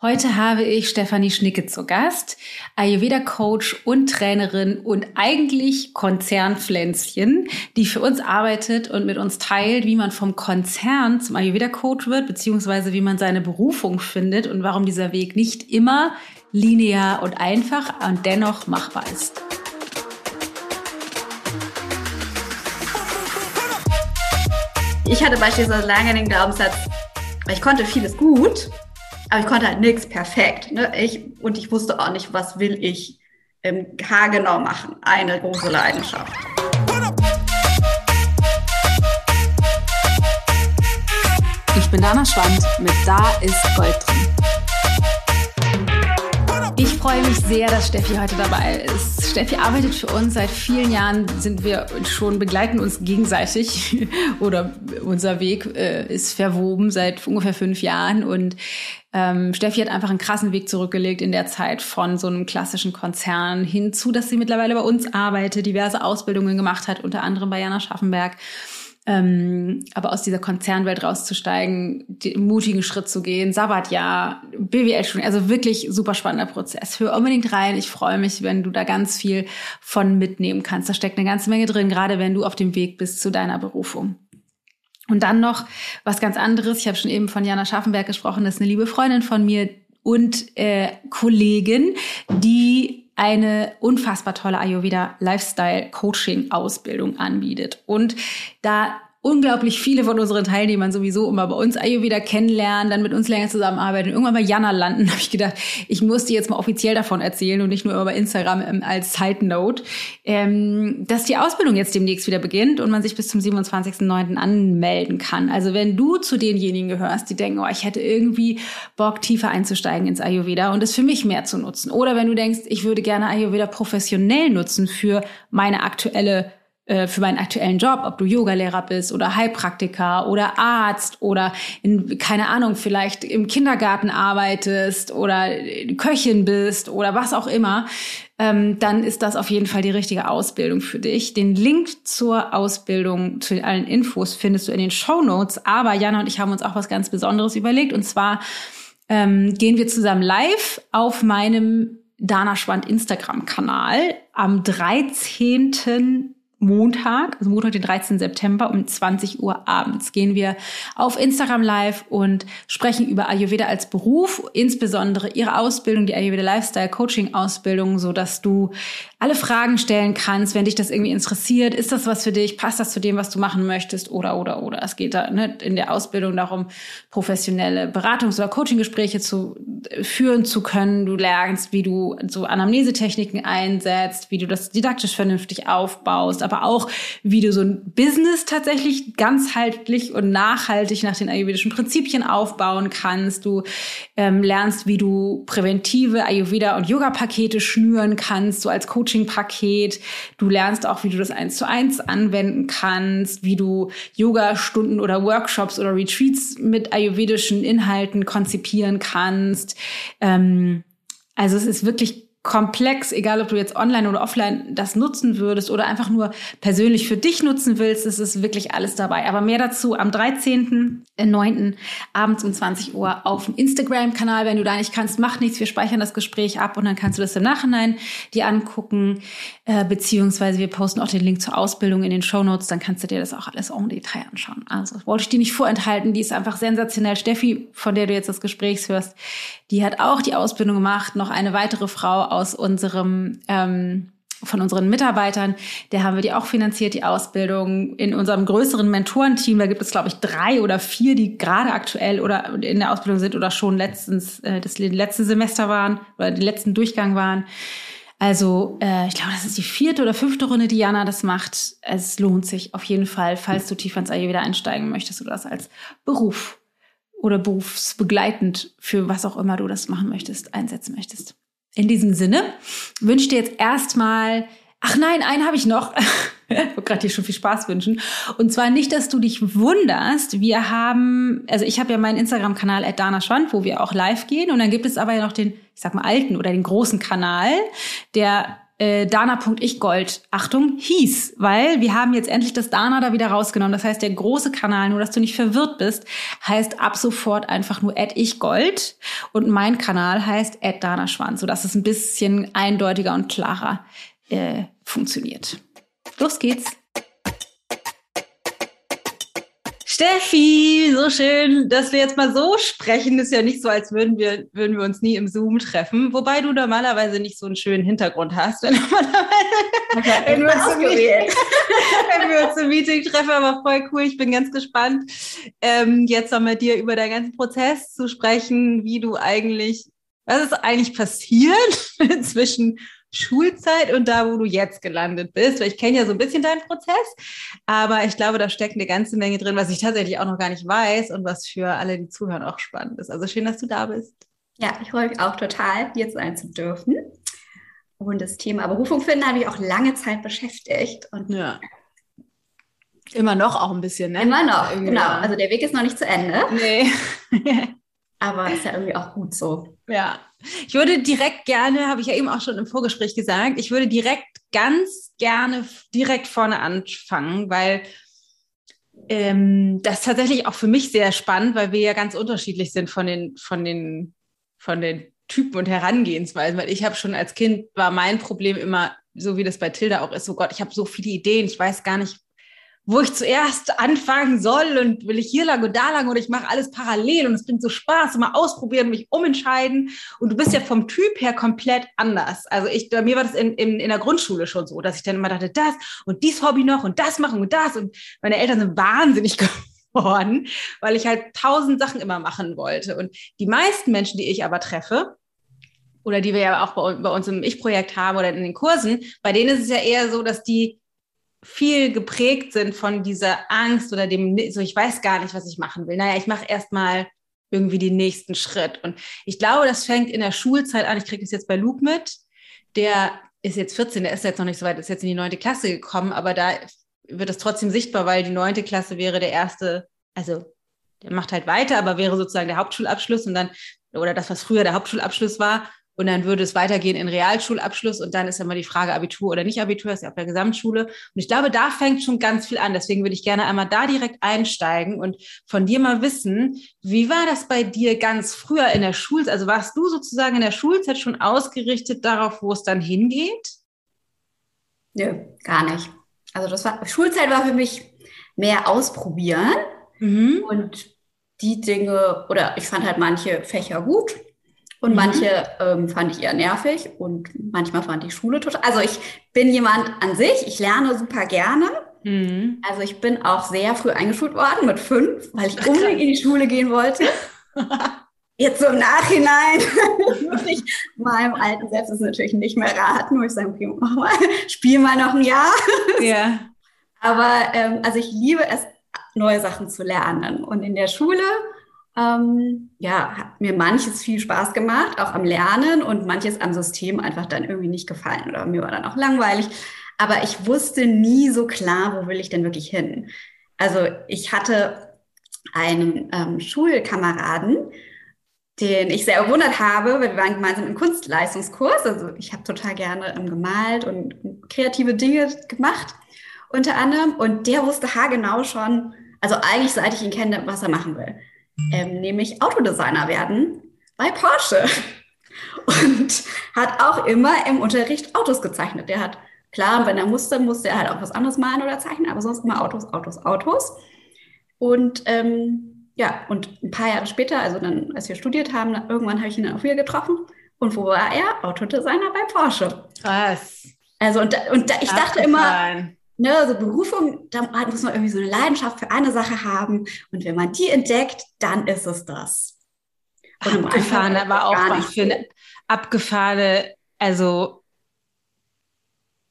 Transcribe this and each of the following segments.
Heute habe ich Stefanie Schnicke zu Gast, Ayurveda-Coach und Trainerin und eigentlich Konzernpflänzchen, die für uns arbeitet und mit uns teilt, wie man vom Konzern zum Ayurveda-Coach wird, beziehungsweise wie man seine Berufung findet und warum dieser Weg nicht immer linear und einfach und dennoch machbar ist. Ich hatte beispielsweise lange den Glaubenssatz, ich konnte vieles gut, aber ich konnte halt nichts perfekt. Ne? Ich, und ich wusste auch nicht, was will ich ähm, haargenau machen. Eine große Leidenschaft. Ich bin Dana Schwand mit Da ist Gold drin. Ich freue mich sehr, dass Steffi heute dabei ist. Steffi arbeitet für uns. Seit vielen Jahren sind wir schon, begleiten uns gegenseitig oder unser Weg äh, ist verwoben seit ungefähr fünf Jahren. Und ähm, Steffi hat einfach einen krassen Weg zurückgelegt in der Zeit von so einem klassischen Konzern hinzu, dass sie mittlerweile bei uns arbeitet, diverse Ausbildungen gemacht hat, unter anderem bei Jana Schaffenberg ähm, aber aus dieser Konzernwelt rauszusteigen, den mutigen Schritt zu gehen, Sabbatjahr, BWL-Studium, also wirklich super spannender Prozess. Hör unbedingt rein. Ich freue mich, wenn du da ganz viel von mitnehmen kannst. Da steckt eine ganze Menge drin, gerade wenn du auf dem Weg bist zu deiner Berufung. Und dann noch was ganz anderes. Ich habe schon eben von Jana Schaffenberg gesprochen. Das ist eine liebe Freundin von mir und äh, Kollegin, die eine unfassbar tolle Ayurveda Lifestyle Coaching Ausbildung anbietet. Und da unglaublich viele von unseren Teilnehmern sowieso immer bei uns Ayurveda kennenlernen, dann mit uns länger zusammenarbeiten und irgendwann bei Jana landen, habe ich gedacht, ich muss dir jetzt mal offiziell davon erzählen und nicht nur bei Instagram ähm, als Side Note, ähm, dass die Ausbildung jetzt demnächst wieder beginnt und man sich bis zum 27.09. anmelden kann. Also wenn du zu denjenigen gehörst, die denken, oh, ich hätte irgendwie Bock, tiefer einzusteigen ins Ayurveda und es für mich mehr zu nutzen. Oder wenn du denkst, ich würde gerne Ayurveda professionell nutzen für meine aktuelle für meinen aktuellen Job, ob du Yogalehrer bist oder Heilpraktiker oder Arzt oder in, keine Ahnung, vielleicht im Kindergarten arbeitest oder Köchin bist oder was auch immer, ähm, dann ist das auf jeden Fall die richtige Ausbildung für dich. Den Link zur Ausbildung, zu allen Infos findest du in den Show Notes. Aber Jana und ich haben uns auch was ganz Besonderes überlegt und zwar ähm, gehen wir zusammen live auf meinem Dana Schwand Instagram-Kanal am 13. Montag, also Montag, den 13. September um 20 Uhr abends gehen wir auf Instagram live und sprechen über Ayurveda als Beruf, insbesondere ihre Ausbildung, die Ayurveda Lifestyle Coaching Ausbildung, so dass du alle Fragen stellen kannst, wenn dich das irgendwie interessiert. Ist das was für dich? Passt das zu dem, was du machen möchtest? Oder, oder, oder. Es geht da ne, in der Ausbildung darum, professionelle Beratungs- oder Coaching-Gespräche zu äh, führen zu können. Du lernst, wie du so Anamnesetechniken einsetzt, wie du das didaktisch vernünftig aufbaust, aber auch, wie du so ein Business tatsächlich ganzheitlich und nachhaltig nach den ayurvedischen Prinzipien aufbauen kannst. Du ähm, lernst, wie du präventive Ayurveda- und Yoga-Pakete schnüren kannst, so als Coach Coaching-Paket. Du lernst auch, wie du das eins zu eins anwenden kannst, wie du Yoga-Stunden oder Workshops oder Retreats mit ayurvedischen Inhalten konzipieren kannst. Ähm, also es ist wirklich komplex, egal ob du jetzt online oder offline das nutzen würdest oder einfach nur persönlich für dich nutzen willst, es ist wirklich alles dabei. Aber mehr dazu am 13.09. abends um 20 Uhr auf dem Instagram-Kanal. Wenn du da nicht kannst, mach nichts. Wir speichern das Gespräch ab und dann kannst du das im Nachhinein dir angucken. Äh, beziehungsweise wir posten auch den Link zur Ausbildung in den Show Notes. Dann kannst du dir das auch alles en Detail anschauen. Also wollte ich dir nicht vorenthalten. Die ist einfach sensationell. Steffi, von der du jetzt das Gespräch hörst, die hat auch die Ausbildung gemacht. Noch eine weitere Frau aus unserem ähm, von unseren Mitarbeitern, der haben wir die auch finanziert, die Ausbildung. In unserem größeren Mentorenteam, da gibt es, glaube ich, drei oder vier, die gerade aktuell oder in der Ausbildung sind oder schon letztens äh, das letzte Semester waren oder den letzten Durchgang waren. Also äh, ich glaube, das ist die vierte oder fünfte Runde, die Jana das macht. Es lohnt sich auf jeden Fall, falls du tiefer ins wieder einsteigen möchtest oder das als Beruf oder berufsbegleitend für was auch immer du das machen möchtest, einsetzen möchtest. In diesem Sinne wünsche ich dir jetzt erstmal, ach nein, einen habe ich noch. ich wollte gerade dir schon viel Spaß wünschen. Und zwar nicht, dass du dich wunderst. Wir haben, also ich habe ja meinen Instagram-Kanal at Dana Schwand, wo wir auch live gehen. Und dann gibt es aber ja noch den, ich sag mal, alten oder den großen Kanal, der äh, Dana.ichgold, Achtung, hieß, weil wir haben jetzt endlich das Dana da wieder rausgenommen. Das heißt, der große Kanal, nur dass du nicht verwirrt bist, heißt ab sofort einfach nur ichgold und mein Kanal heißt Dana Schwanz, sodass es ein bisschen eindeutiger und klarer äh, funktioniert. Los geht's! Steffi, so schön, dass wir jetzt mal so sprechen. Ist ja nicht so, als würden wir, würden wir uns nie im Zoom treffen. Wobei du normalerweise nicht so einen schönen Hintergrund hast. Wenn, wenn, wir, uns Meeting, wenn wir uns im Meeting treffen, aber voll cool. Ich bin ganz gespannt, ähm, jetzt noch mit dir über deinen ganzen Prozess zu sprechen, wie du eigentlich, was ist eigentlich passiert zwischen Schulzeit und da, wo du jetzt gelandet bist. Weil ich kenne ja so ein bisschen deinen Prozess, aber ich glaube, da steckt eine ganze Menge drin, was ich tatsächlich auch noch gar nicht weiß und was für alle, die zuhören, auch spannend ist. Also schön, dass du da bist. Ja, ich freue mich auch total, hier sein zu dürfen. Und das Thema Berufung finden hat mich auch lange Zeit beschäftigt. Und ja. Immer noch auch ein bisschen, ne? Immer noch, genau. Also der Weg ist noch nicht zu Ende. Nee. aber ist ja irgendwie auch gut so. Ja, ich würde direkt gerne, habe ich ja eben auch schon im Vorgespräch gesagt, ich würde direkt ganz gerne direkt vorne anfangen, weil ähm, das ist tatsächlich auch für mich sehr spannend, weil wir ja ganz unterschiedlich sind von den, von den, von den Typen und Herangehensweisen, weil ich habe schon als Kind war mein Problem immer, so wie das bei Tilda auch ist, so Gott, ich habe so viele Ideen, ich weiß gar nicht, wo ich zuerst anfangen soll und will ich hier lang und da lang oder ich mache alles parallel und es bringt so Spaß, mal ausprobieren, mich umentscheiden. Und du bist ja vom Typ her komplett anders. Also ich, bei mir war das in, in, in der Grundschule schon so, dass ich dann immer dachte, das und dies Hobby noch und das machen und das. Und meine Eltern sind wahnsinnig geworden, weil ich halt tausend Sachen immer machen wollte. Und die meisten Menschen, die ich aber treffe, oder die wir ja auch bei, bei uns im Ich-Projekt haben oder in den Kursen, bei denen ist es ja eher so, dass die viel geprägt sind von dieser Angst oder dem, so ich weiß gar nicht, was ich machen will. Naja, ich mache erstmal irgendwie den nächsten Schritt. Und ich glaube, das fängt in der Schulzeit an. Ich kriege das jetzt bei Luke mit. Der ist jetzt 14, der ist jetzt noch nicht so weit, ist jetzt in die neunte Klasse gekommen, aber da wird es trotzdem sichtbar, weil die neunte Klasse wäre der erste, also der macht halt weiter, aber wäre sozusagen der Hauptschulabschluss und dann, oder das, was früher der Hauptschulabschluss war, und dann würde es weitergehen in Realschulabschluss und dann ist immer die Frage Abitur oder nicht Abitur, ist ja auf der Gesamtschule. Und ich glaube, da fängt schon ganz viel an. Deswegen würde ich gerne einmal da direkt einsteigen und von dir mal wissen, wie war das bei dir ganz früher in der Schulzeit? Also warst du sozusagen in der Schulzeit schon ausgerichtet darauf, wo es dann hingeht? Nö, gar nicht. Also das war, Schulzeit war für mich mehr ausprobieren mhm. und die Dinge, oder ich fand halt manche Fächer gut und mhm. manche ähm, fand ich eher nervig und manchmal fand ich Schule total. Also ich bin jemand an sich, ich lerne super gerne. Mhm. Also ich bin auch sehr früh eingeschult worden mit fünf, weil ich unbedingt in die Schule gehen wollte. Jetzt so im Nachhinein würde ich meinem alten Selbst ist natürlich nicht mehr raten, wo ich sage, okay, mach mal, spiel mal noch ein Jahr. Ja. Aber ähm, also ich liebe es, neue Sachen zu lernen. Und in der Schule ähm, ja, hat mir manches viel Spaß gemacht, auch am Lernen und manches am System einfach dann irgendwie nicht gefallen oder mir war dann auch langweilig. Aber ich wusste nie so klar, wo will ich denn wirklich hin. Also ich hatte einen ähm, Schulkameraden, den ich sehr bewundert habe, weil wir waren gemeinsam im Kunstleistungskurs. Also ich habe total gerne ähm, gemalt und kreative Dinge gemacht, unter anderem. Und der wusste haargenau schon, also eigentlich seit ich ihn kenne, was er machen will ähm, nämlich Autodesigner werden bei Porsche. Und hat auch immer im Unterricht Autos gezeichnet. Der hat, klar, wenn er musste, musste er halt auch was anderes malen oder zeichnen, aber sonst immer Autos, Autos, Autos. Und ähm, ja, und ein paar Jahre später, also dann, als wir studiert haben, irgendwann habe ich ihn dann auch wieder getroffen. Und wo war er? Autodesigner bei Porsche. Krass. Also, und, und ich dachte immer, ne, so Berufung, da muss man irgendwie so eine Leidenschaft für eine Sache haben. Und wenn man die entdeckt, dann ist es das. Und abgefahren, aber auch was für eine abgefahrene, also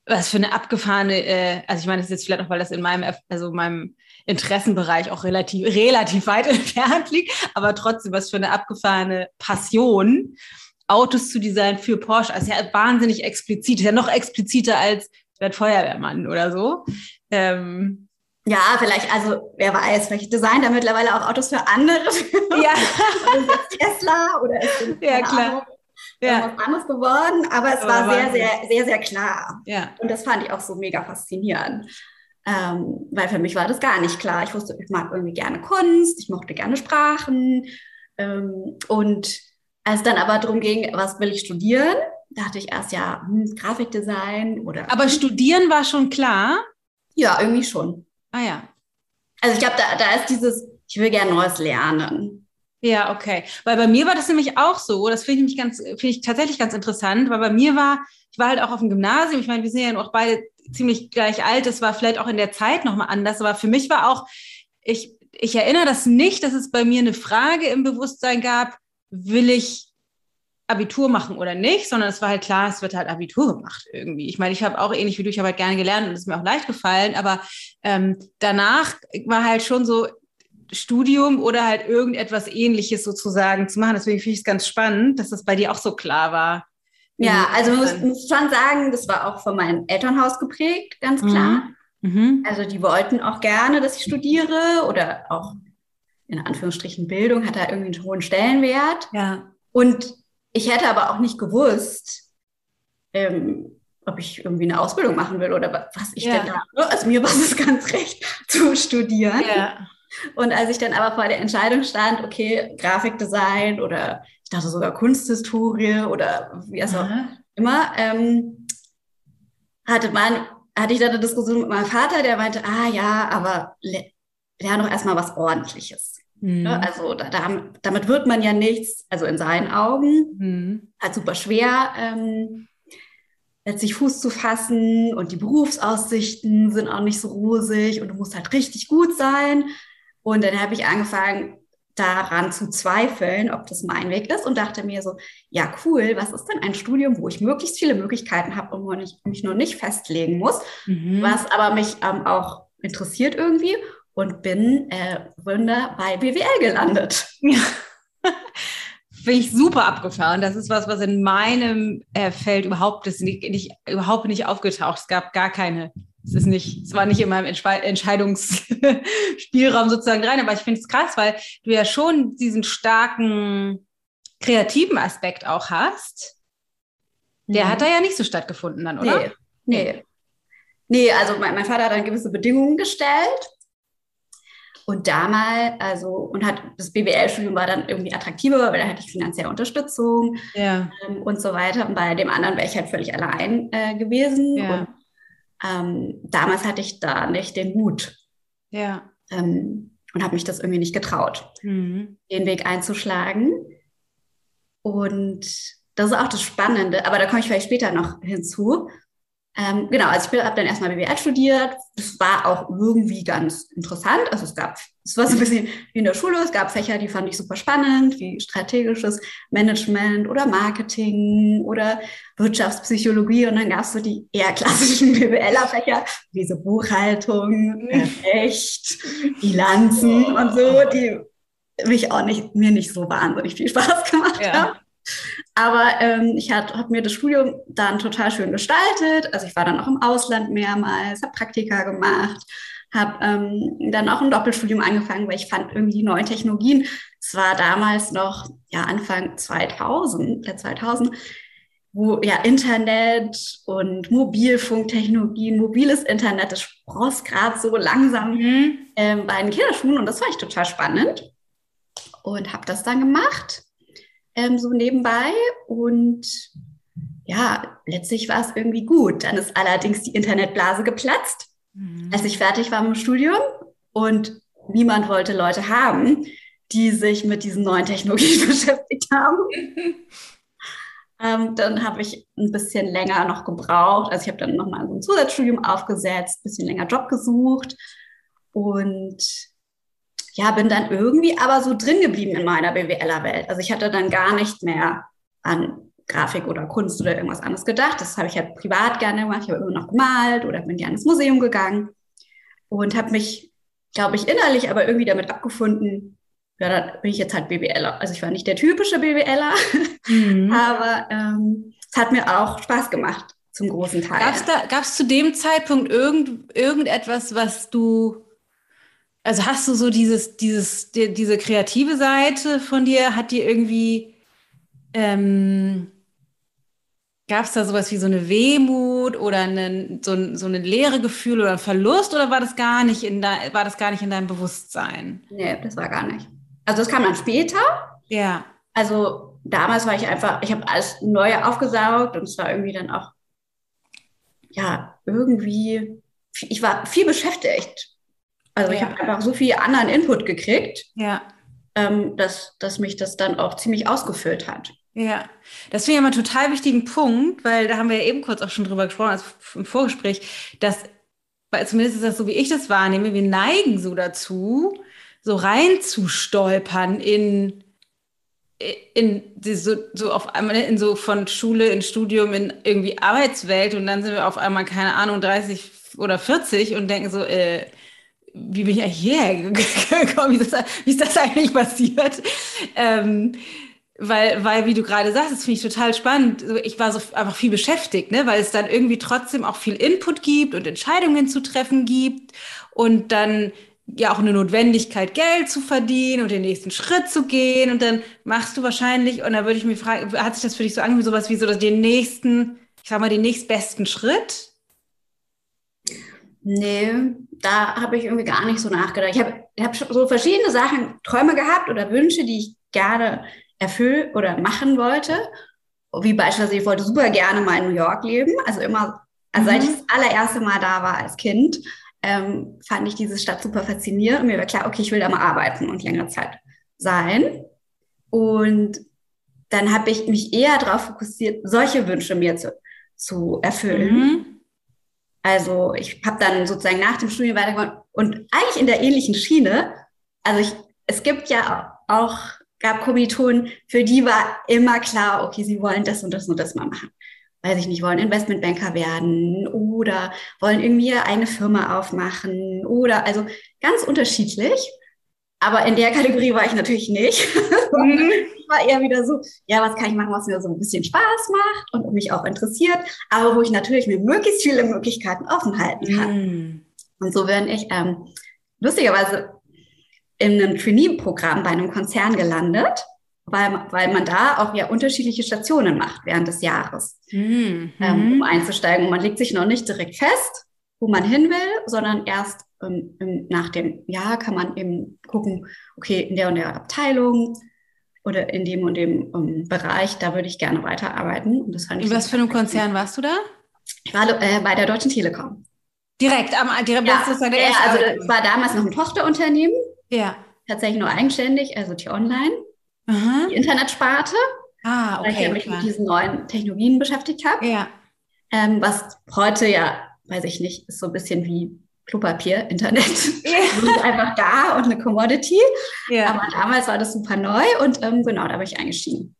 was für eine abgefahrene, äh, also ich meine, das ist jetzt vielleicht auch, weil das in meinem, also meinem Interessenbereich auch relativ, relativ weit entfernt liegt, aber trotzdem was für eine abgefahrene Passion, Autos zu designen für Porsche. Also ja wahnsinnig explizit, ist ja noch expliziter als werde Feuerwehrmann oder so. Ähm, ja, vielleicht, also wer weiß, vielleicht designt er mittlerweile auch Autos für andere. Ja. ist Tesla oder ist Ja, klar. ja. was anderes geworden, aber es aber war sehr, sehr, sehr, sehr klar. Ja. Und das fand ich auch so mega faszinierend. Ähm, weil für mich war das gar nicht klar. Ich wusste, ich mag irgendwie gerne Kunst, ich mochte gerne Sprachen. Ähm, und als dann aber darum ging, was will ich studieren, dachte ich erst ja, hm, Grafikdesign oder. Aber studieren war schon klar? Ja, irgendwie schon. Ah ja. Also ich glaube, da, da ist dieses, ich will gerne Neues lernen. Ja, okay. Weil bei mir war das nämlich auch so. Das finde ich ganz, finde ich tatsächlich ganz interessant, weil bei mir war, ich war halt auch auf dem Gymnasium. Ich meine, wir sind ja auch beide ziemlich gleich alt. Das war vielleicht auch in der Zeit nochmal anders. Aber für mich war auch, ich, ich erinnere das nicht, dass es bei mir eine Frage im Bewusstsein gab, will ich Abitur machen oder nicht, sondern es war halt klar, es wird halt Abitur gemacht irgendwie. Ich meine, ich habe auch ähnlich wie du, ich habe halt gerne gelernt und es ist mir auch leicht gefallen, aber ähm, danach war halt schon so Studium oder halt irgendetwas ähnliches sozusagen zu machen. Deswegen finde ich es ganz spannend, dass das bei dir auch so klar war. Ja, also man muss, muss schon sagen, das war auch von meinem Elternhaus geprägt, ganz klar. Mhm. Mhm. Also die wollten auch gerne, dass ich studiere oder auch in Anführungsstrichen Bildung hat da irgendwie einen hohen Stellenwert. Ja. Und ich hätte aber auch nicht gewusst, ähm, ob ich irgendwie eine Ausbildung machen will oder was ich ja. denn da. Also mir war es ganz recht zu studieren. Ja. Und als ich dann aber vor der Entscheidung stand, okay, Grafikdesign oder ich dachte sogar Kunsthistorie oder wie auch immer, ähm, hatte man, hatte ich dann eine Diskussion mit meinem Vater, der meinte, ah ja, aber lerne doch erstmal was ordentliches. Mhm. Also da, damit wird man ja nichts, also in seinen Augen, mhm. halt super schwer, ähm, letztlich Fuß zu fassen und die Berufsaussichten sind auch nicht so rosig und du musst halt richtig gut sein. Und dann habe ich angefangen, daran zu zweifeln, ob das mein Weg ist und dachte mir so, ja cool, was ist denn ein Studium, wo ich möglichst viele Möglichkeiten habe und wo ich mich nur nicht festlegen muss, mhm. was aber mich ähm, auch interessiert irgendwie und bin äh, Wunder bei BWL gelandet. Ja. Finde ich super abgefahren. Das ist was, was in meinem äh, Feld überhaupt ist nicht, nicht, überhaupt nicht aufgetaucht. Es gab gar keine. Es ist nicht, es war nicht in meinem Entsche Entscheidungsspielraum sozusagen rein. Aber ich finde es krass, weil du ja schon diesen starken kreativen Aspekt auch hast. Der mhm. hat da ja nicht so stattgefunden dann, oder? Nee. Nee. Nee, also mein, mein Vater hat dann gewisse Bedingungen gestellt und damals, also, und hat das BWL-Studium war dann irgendwie attraktiver, weil da hatte ich finanzielle Unterstützung ja. ähm, und so weiter. Und bei dem anderen wäre ich halt völlig allein äh, gewesen. Ja. Und ähm, damals hatte ich da nicht den Mut. Ja. Ähm, und habe mich das irgendwie nicht getraut, mhm. den Weg einzuschlagen. Und das ist auch das Spannende, aber da komme ich vielleicht später noch hinzu. Ähm, genau, also ich habe dann erstmal BWL studiert. Das war auch irgendwie ganz interessant. Also es gab, es war so ein bisschen wie in der Schule. Es gab Fächer, die fand ich super spannend, wie strategisches Management oder Marketing oder Wirtschaftspsychologie. Und dann gab es so die eher klassischen BWLer-Fächer, wie so Buchhaltung, Recht, Bilanzen und so, die mich auch nicht, mir nicht so wahnsinnig viel Spaß gemacht ja. haben. Aber ähm, ich habe hab mir das Studium dann total schön gestaltet. Also ich war dann auch im Ausland mehrmals, habe Praktika gemacht, habe ähm, dann auch ein Doppelstudium angefangen, weil ich fand irgendwie die neuen Technologien, es war damals noch ja Anfang 2000, der 2000, wo ja Internet und Mobilfunktechnologien, mobiles Internet, das spross gerade so langsam mhm. ähm, bei den Kinderschuhen und das war ich total spannend und habe das dann gemacht ähm, so nebenbei. Und ja, letztlich war es irgendwie gut. Dann ist allerdings die Internetblase geplatzt, mhm. als ich fertig war mit dem Studium. Und niemand wollte Leute haben, die sich mit diesen neuen Technologien beschäftigt haben. ähm, dann habe ich ein bisschen länger noch gebraucht. Also ich habe dann nochmal so ein Zusatzstudium aufgesetzt, ein bisschen länger Job gesucht. Und ja, bin dann irgendwie aber so drin geblieben in meiner BWLer-Welt. Also ich hatte dann gar nicht mehr an Grafik oder Kunst oder irgendwas anderes gedacht. Das habe ich halt privat gerne gemacht. Ich habe immer noch gemalt oder bin gerne ins Museum gegangen und habe mich, glaube ich, innerlich aber irgendwie damit abgefunden, ja, dann bin ich jetzt halt BWLer. Also ich war nicht der typische BWLer, mhm. aber ähm, es hat mir auch Spaß gemacht zum großen Teil. Gab es zu dem Zeitpunkt irgend, irgendetwas, was du also hast du so dieses, dieses, die, diese kreative Seite von dir, hat dir irgendwie, ähm, Gab es da sowas wie so eine Wehmut oder eine, so, so eine leere Gefühl oder ein Verlust oder war das gar nicht in de, war das gar nicht in deinem Bewusstsein? Nee, das war gar nicht. Also das kam dann später. Ja. Also damals war ich einfach, ich habe alles neu aufgesaugt und es war irgendwie dann auch, ja, irgendwie, ich war viel beschäftigt. Also ja. ich habe einfach so viel anderen Input gekriegt, ja. ähm, dass, dass mich das dann auch ziemlich ausgefüllt hat. Ja, das finde ich immer einen total wichtigen Punkt, weil da haben wir ja eben kurz auch schon drüber gesprochen, also im Vorgespräch, dass, weil zumindest ist das so, wie ich das wahrnehme, wir neigen so dazu, so reinzustolpern in, in die, so, so auf einmal in so von Schule in Studium in irgendwie Arbeitswelt und dann sind wir auf einmal, keine Ahnung, 30 oder 40 und denken so, äh, wie bin ich eigentlich hierher gekommen? Wie ist das, wie ist das eigentlich passiert? Ähm, weil, weil, wie du gerade sagst, das finde ich total spannend. Ich war so einfach viel beschäftigt, ne? weil es dann irgendwie trotzdem auch viel Input gibt und Entscheidungen zu treffen gibt und dann ja auch eine Notwendigkeit, Geld zu verdienen und den nächsten Schritt zu gehen. Und dann machst du wahrscheinlich, und da würde ich mich fragen, hat sich das für dich so angehört, sowas wie so den nächsten, ich sag mal, den nächstbesten Schritt? Nee, da habe ich irgendwie gar nicht so nachgedacht. Ich habe hab so verschiedene Sachen, Träume gehabt oder Wünsche, die ich gerne erfüllen oder machen wollte. Wie beispielsweise, ich wollte super gerne mal in New York leben. Also immer, also mhm. seit ich das allererste Mal da war als Kind, ähm, fand ich diese Stadt super faszinierend. Und mir war klar, okay, ich will da mal arbeiten und längere Zeit sein. Und dann habe ich mich eher darauf fokussiert, solche Wünsche mir zu, zu erfüllen. Mhm. Also ich habe dann sozusagen nach dem Studium weitergemacht und eigentlich in der ähnlichen Schiene. Also ich, es gibt ja auch gab Kommilitonen, für die war immer klar, okay, sie wollen das und das und das mal machen. Weiß ich nicht, wollen Investmentbanker werden oder wollen irgendwie eine Firma aufmachen oder also ganz unterschiedlich. Aber in der Kategorie war ich natürlich nicht. Mhm. ich war eher wieder so, ja, was kann ich machen, was mir so ein bisschen Spaß macht und mich auch interessiert, aber wo ich natürlich mir möglichst viele Möglichkeiten offen halten kann. Mhm. Und so bin ich ähm, lustigerweise in einem Trainee-Programm bei einem Konzern gelandet, weil, weil man da auch ja unterschiedliche Stationen macht während des Jahres, mhm. ähm, um einzusteigen. Und man legt sich noch nicht direkt fest, wo man hin will, sondern erst ähm, im, nach dem Jahr kann man eben gucken, okay, in der und der Abteilung oder in dem und dem ähm, Bereich, da würde ich gerne weiterarbeiten. Und das fand ich. In was für einem Konzern warst du da? Ich war äh, bei der Deutschen Telekom. Direkt am direkt ja, das erste ja, also das war damals noch ein Tochterunternehmen ja. Tatsächlich nur eigenständig, also T-Online, die Internetsparte. Ah, okay. Weil ich mich klar. mit diesen neuen Technologien beschäftigt habe. Ja. Ähm, was heute ja, weiß ich nicht, ist so ein bisschen wie Klopapier, Internet. Ja. einfach da und eine Commodity. Ja. Aber damals war das super neu und ähm, genau, da bin ich eingestiegen.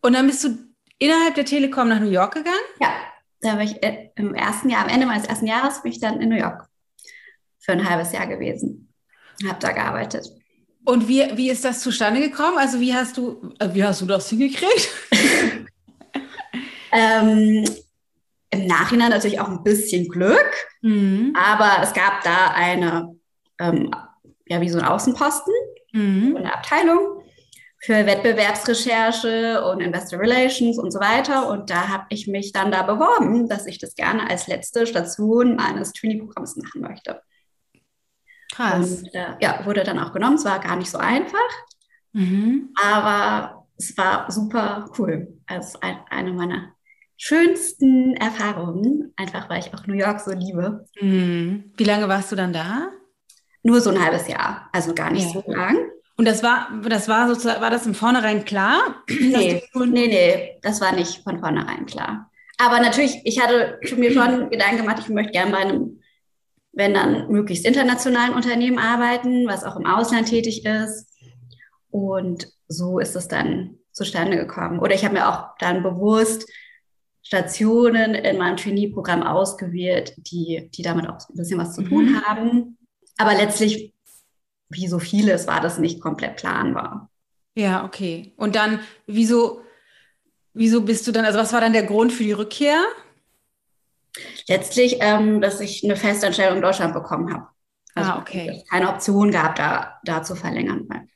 Und dann bist du innerhalb der Telekom nach New York gegangen? Ja, da war ich äh, im ersten Jahr, am Ende meines ersten Jahres bin ich dann in New York für ein halbes Jahr gewesen. Habe da gearbeitet. Und wie, wie ist das zustande gekommen? Also wie hast du, äh, wie hast du das hingekriegt? ähm, Im Nachhinein natürlich auch ein bisschen Glück, mhm. aber es gab da eine, ähm, ja, wie so ein Außenposten, mhm. eine Abteilung für Wettbewerbsrecherche und Investor Relations und so weiter. Und da habe ich mich dann da beworben, dass ich das gerne als letzte Station meines Trainee-Programms machen möchte. Krass. Und äh, ja, wurde dann auch genommen. Es war gar nicht so einfach, mhm. aber es war super cool. Also ein, eine meiner schönsten Erfahrungen, einfach weil ich auch New York so liebe. Mhm. Wie lange warst du dann da? Nur so ein halbes Jahr, also gar nicht ja. so lang. Und das war, das war sozusagen, war das im Vornherein klar? Nee, nee, nee, das war nicht von vornherein klar. Aber natürlich, ich hatte mir schon Gedanken gemacht, ich möchte gerne bei einem wenn dann möglichst internationalen Unternehmen arbeiten, was auch im Ausland tätig ist. Und so ist es dann zustande gekommen. Oder ich habe mir auch dann bewusst Stationen in meinem Trainee-Programm ausgewählt, die, die damit auch ein bisschen was zu tun mhm. haben. Aber letztlich, wie so vieles, war das nicht komplett planbar. Ja, okay. Und dann, wieso, wieso bist du dann, also was war dann der Grund für die Rückkehr? Letztlich, ähm, dass ich eine Festanstellung in Deutschland bekommen habe. Also ah, okay. keine Option gab, da, da zu verlängern, weil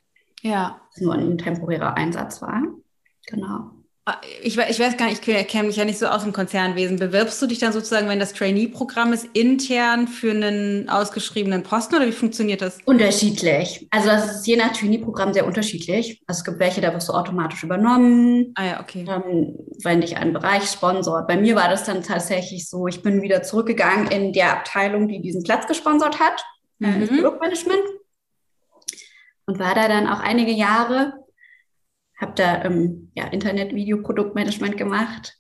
ja. es nur ein temporärer Einsatz war. Genau. Ich, ich weiß gar nicht, ich kenne mich ja nicht so aus dem Konzernwesen. Bewirbst du dich dann sozusagen, wenn das Trainee-Programm ist, intern für einen ausgeschriebenen Posten oder wie funktioniert das? Unterschiedlich. Also das ist je nach Trainee-Programm sehr unterschiedlich. Also es gibt welche, da wirst du automatisch übernommen. Ah ja, okay. Ähm, wenn dich ein Bereich sponsort. Bei mir war das dann tatsächlich so, ich bin wieder zurückgegangen in der Abteilung, die diesen Platz gesponsert hat, äh, mhm. Produktmanagement. Und war da dann auch einige Jahre habe da ähm, ja, Internet-Video-Produktmanagement gemacht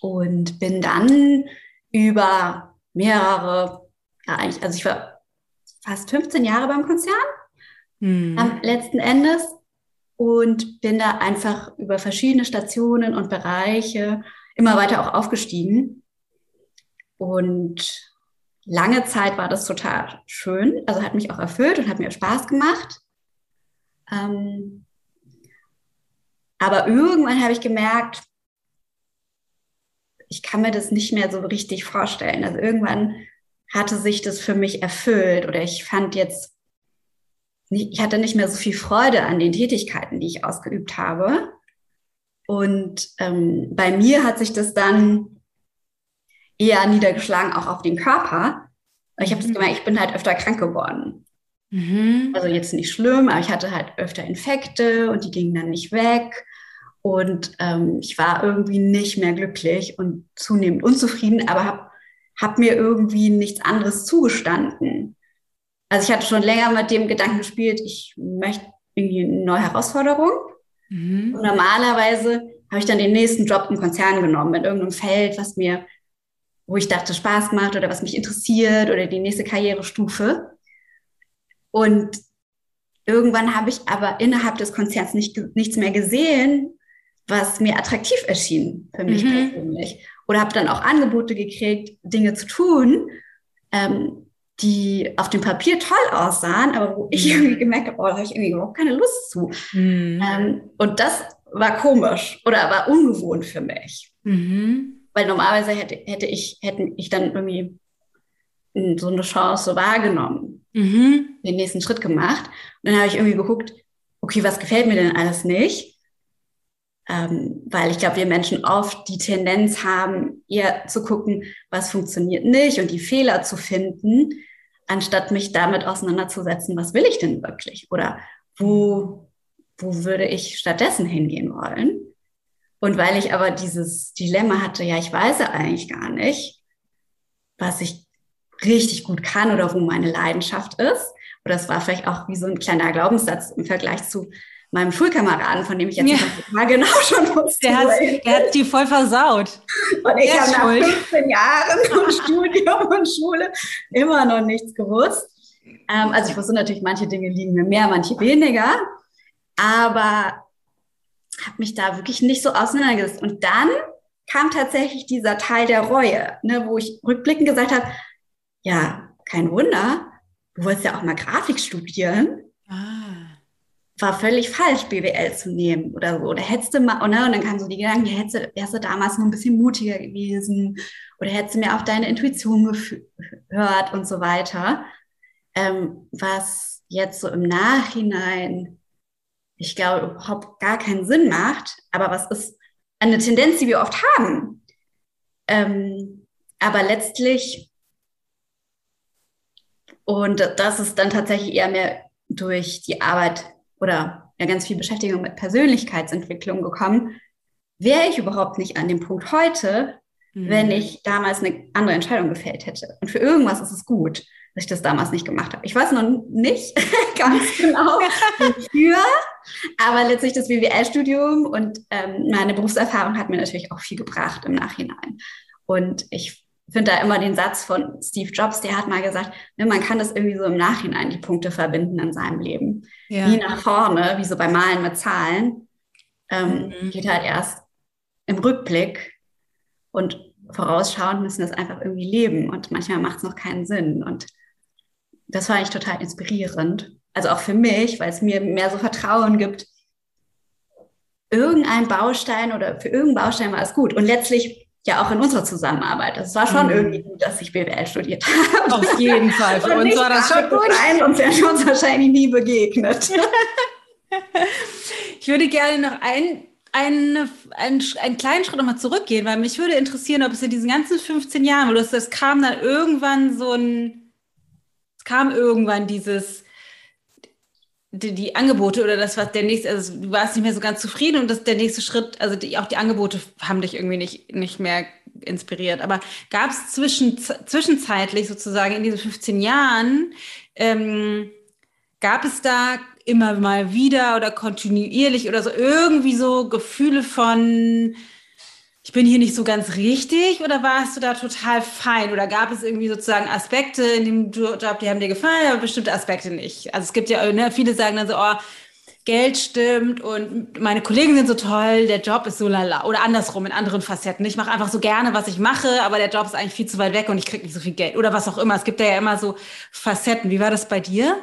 und bin dann über mehrere, ja eigentlich, also ich war fast 15 Jahre beim Konzern hm. am letzten Endes und bin da einfach über verschiedene Stationen und Bereiche immer weiter auch aufgestiegen. Und lange Zeit war das total schön, also hat mich auch erfüllt und hat mir Spaß gemacht. Ähm, aber irgendwann habe ich gemerkt, ich kann mir das nicht mehr so richtig vorstellen. Also irgendwann hatte sich das für mich erfüllt oder ich fand jetzt, ich hatte nicht mehr so viel Freude an den Tätigkeiten, die ich ausgeübt habe. Und ähm, bei mir hat sich das dann eher niedergeschlagen, auch auf den Körper. Ich habe das mhm. gemerkt, ich bin halt öfter krank geworden. Mhm. Also jetzt nicht schlimm, aber ich hatte halt öfter Infekte und die gingen dann nicht weg. Und ähm, ich war irgendwie nicht mehr glücklich und zunehmend unzufrieden, aber habe hab mir irgendwie nichts anderes zugestanden. Also ich hatte schon länger mit dem Gedanken gespielt, ich möchte irgendwie eine neue Herausforderung. Mhm. Und normalerweise habe ich dann den nächsten Job im Konzern genommen, in irgendeinem Feld, was mir, wo ich dachte, Spaß macht oder was mich interessiert oder die nächste Karrierestufe. Und irgendwann habe ich aber innerhalb des Konzerns nicht, nichts mehr gesehen, was mir attraktiv erschien für mich mhm. persönlich. Oder habe dann auch Angebote gekriegt, Dinge zu tun, ähm, die auf dem Papier toll aussahen, aber wo ich mhm. irgendwie gemerkt habe, oh, da habe ich irgendwie überhaupt keine Lust zu. Mhm. Ähm, und das war komisch oder war ungewohnt für mich. Mhm. Weil normalerweise hätte, hätte ich, hätte ich dann irgendwie so eine Chance wahrgenommen, mhm. den nächsten Schritt gemacht. Und dann habe ich irgendwie geguckt, okay, was gefällt mir denn alles nicht? Ähm, weil ich glaube, wir Menschen oft die Tendenz haben, eher zu gucken, was funktioniert nicht und die Fehler zu finden, anstatt mich damit auseinanderzusetzen, was will ich denn wirklich oder wo, wo würde ich stattdessen hingehen wollen. Und weil ich aber dieses Dilemma hatte, ja, ich weiß eigentlich gar nicht, was ich richtig gut kann oder wo meine Leidenschaft ist. Oder es war vielleicht auch wie so ein kleiner Glaubenssatz im Vergleich zu, meinem Schulkameraden, von dem ich jetzt ja. mal genau schon wusste. Der hat, der hat die voll versaut. Und ich habe nach 15 Jahren und Studium und Schule immer noch nichts gewusst. Ähm, also ich wusste natürlich, manche Dinge liegen mir mehr, manche weniger. Aber habe mich da wirklich nicht so auseinandergesetzt. Und dann kam tatsächlich dieser Teil der Reue, ne, wo ich rückblickend gesagt habe, ja, kein Wunder, du wolltest ja auch mal Grafik studieren. Ah war völlig falsch, BWL zu nehmen oder so. Oder hättest du mal, oh ne, und dann kamen so die Gedanken, ja, hättest wärst du damals noch ein bisschen mutiger gewesen oder hättest du mir auf deine Intuition gehört und so weiter. Ähm, was jetzt so im Nachhinein, ich glaube, überhaupt gar keinen Sinn macht, aber was ist eine Tendenz, die wir oft haben. Ähm, aber letztlich, und das ist dann tatsächlich eher mehr durch die Arbeit oder ja ganz viel Beschäftigung mit Persönlichkeitsentwicklung gekommen, wäre ich überhaupt nicht an dem Punkt heute, mhm. wenn ich damals eine andere Entscheidung gefällt hätte. Und für irgendwas ist es gut, dass ich das damals nicht gemacht habe. Ich weiß noch nicht ganz genau wofür, aber letztlich das BWL-Studium und ähm, meine Berufserfahrung hat mir natürlich auch viel gebracht im Nachhinein. Und ich finde da immer den Satz von Steve Jobs, der hat mal gesagt, ne, man kann das irgendwie so im Nachhinein die Punkte verbinden in seinem Leben. Ja. Wie nach vorne, wie so beim Malen mit Zahlen, ähm, mhm. geht halt erst im Rückblick und vorausschauend müssen das einfach irgendwie leben und manchmal macht es noch keinen Sinn und das war eigentlich total inspirierend. Also auch für mich, weil es mir mehr so Vertrauen gibt. Irgendein Baustein oder für irgendeinen Baustein war es gut. Und letztlich ja auch in unserer Zusammenarbeit. Es war schon mhm. irgendwie gut, dass ich BWL studiert habe. Auf jeden Fall. Für uns war das schon gut. Sein, sonst wären uns wahrscheinlich nie begegnet. ich würde gerne noch ein eine, einen, einen kleinen Schritt nochmal zurückgehen, weil mich würde interessieren, ob es in diesen ganzen 15 Jahren, weil es kam dann irgendwann so ein, es kam irgendwann dieses, die, die, Angebote oder das, was der nächste, also du warst nicht mehr so ganz zufrieden und das der nächste Schritt, also die, auch die Angebote haben dich irgendwie nicht, nicht mehr inspiriert. Aber gab es zwischen, zwischenzeitlich sozusagen in diesen 15 Jahren, ähm, gab es da immer mal wieder oder kontinuierlich oder so irgendwie so Gefühle von, ich bin hier nicht so ganz richtig oder warst du da total fein oder gab es irgendwie sozusagen Aspekte in dem Job, die haben dir gefallen, aber bestimmte Aspekte nicht? Also es gibt ja, ne, viele sagen dann so, oh, Geld stimmt und meine Kollegen sind so toll, der Job ist so lala. Oder andersrum, in anderen Facetten. Ich mache einfach so gerne, was ich mache, aber der Job ist eigentlich viel zu weit weg und ich kriege nicht so viel Geld. Oder was auch immer. Es gibt ja immer so Facetten. Wie war das bei dir?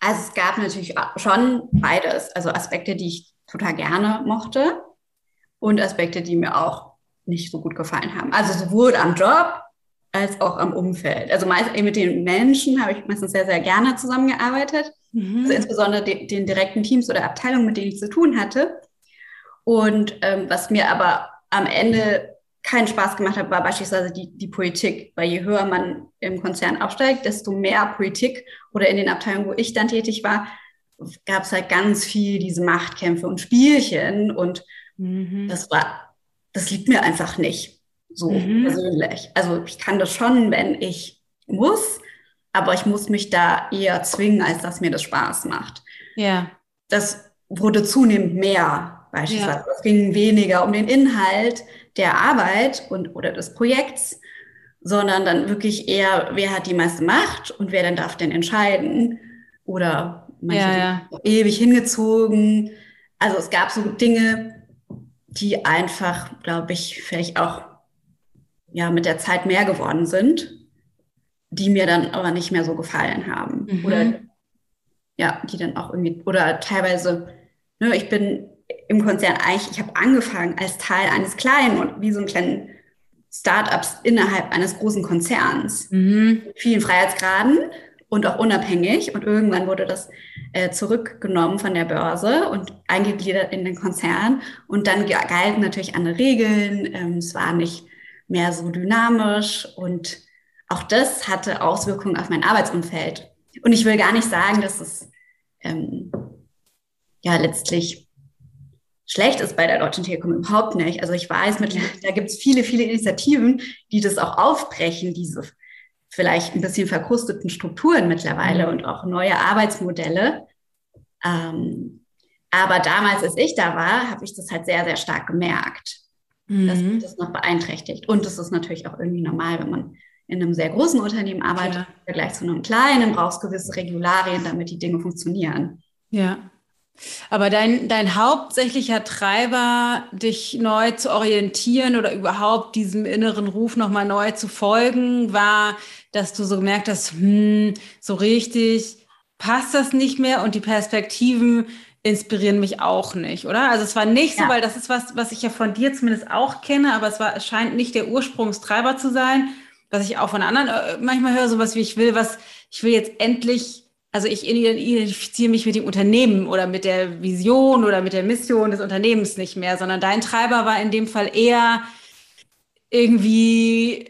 Also es gab natürlich schon beides. Also Aspekte, die ich total gerne mochte und Aspekte, die mir auch nicht so gut gefallen haben. Also sowohl am Job als auch am Umfeld. Also meist, mit den Menschen habe ich meistens sehr, sehr gerne zusammengearbeitet. Mhm. Also insbesondere den, den, direkten Teams oder Abteilungen, mit denen ich zu tun hatte. Und ähm, was mir aber am Ende keinen Spaß gemacht hat, war beispielsweise die, die Politik. Weil je höher man im Konzern aufsteigt, desto mehr Politik oder in den Abteilungen, wo ich dann tätig war, gab es halt ganz viel diese Machtkämpfe und Spielchen. Und mhm. das war, das liegt mir einfach nicht so mhm. persönlich. Also ich kann das schon, wenn ich muss, aber ich muss mich da eher zwingen, als dass mir das Spaß macht. Ja. Das wurde zunehmend mehr beispielsweise. Ja. Es ging weniger um den Inhalt, der Arbeit und oder des Projekts, sondern dann wirklich eher, wer hat die meiste Macht und wer dann darf denn entscheiden oder manche ja, ja. ewig hingezogen. Also es gab so Dinge, die einfach, glaube ich, vielleicht auch ja mit der Zeit mehr geworden sind, die mir dann aber nicht mehr so gefallen haben mhm. oder ja, die dann auch irgendwie oder teilweise, ne, ich bin im Konzern eigentlich, ich habe angefangen als Teil eines kleinen und wie so ein kleinen Startups innerhalb eines großen Konzerns. Mhm. Vielen Freiheitsgraden und auch unabhängig. Und irgendwann wurde das äh, zurückgenommen von der Börse und eingegliedert in den Konzern. Und dann galten natürlich andere Regeln. Ähm, es war nicht mehr so dynamisch und auch das hatte Auswirkungen auf mein Arbeitsumfeld. Und ich will gar nicht sagen, dass es ähm, ja letztlich schlecht ist bei der Deutschen Telekom überhaupt nicht. Also ich weiß, mit, da gibt es viele, viele Initiativen, die das auch aufbrechen, diese vielleicht ein bisschen verkrusteten Strukturen mittlerweile mhm. und auch neue Arbeitsmodelle. Ähm, aber damals, als ich da war, habe ich das halt sehr, sehr stark gemerkt, mhm. dass mich das noch beeinträchtigt. Und das ist natürlich auch irgendwie normal, wenn man in einem sehr großen Unternehmen arbeitet, ja. im Vergleich zu einem kleinen, brauchst gewisse Regularien, damit die Dinge funktionieren. Ja, aber dein, dein hauptsächlicher Treiber, dich neu zu orientieren oder überhaupt diesem inneren Ruf nochmal neu zu folgen, war, dass du so gemerkt hast, hm, so richtig passt das nicht mehr und die Perspektiven inspirieren mich auch nicht, oder? Also es war nicht ja. so, weil das ist was, was ich ja von dir zumindest auch kenne, aber es war, es scheint nicht der Ursprungstreiber zu sein, was ich auch von anderen äh, manchmal höre, sowas wie ich will, was, ich will jetzt endlich also ich identifiziere mich mit dem Unternehmen oder mit der Vision oder mit der Mission des Unternehmens nicht mehr, sondern dein Treiber war in dem Fall eher irgendwie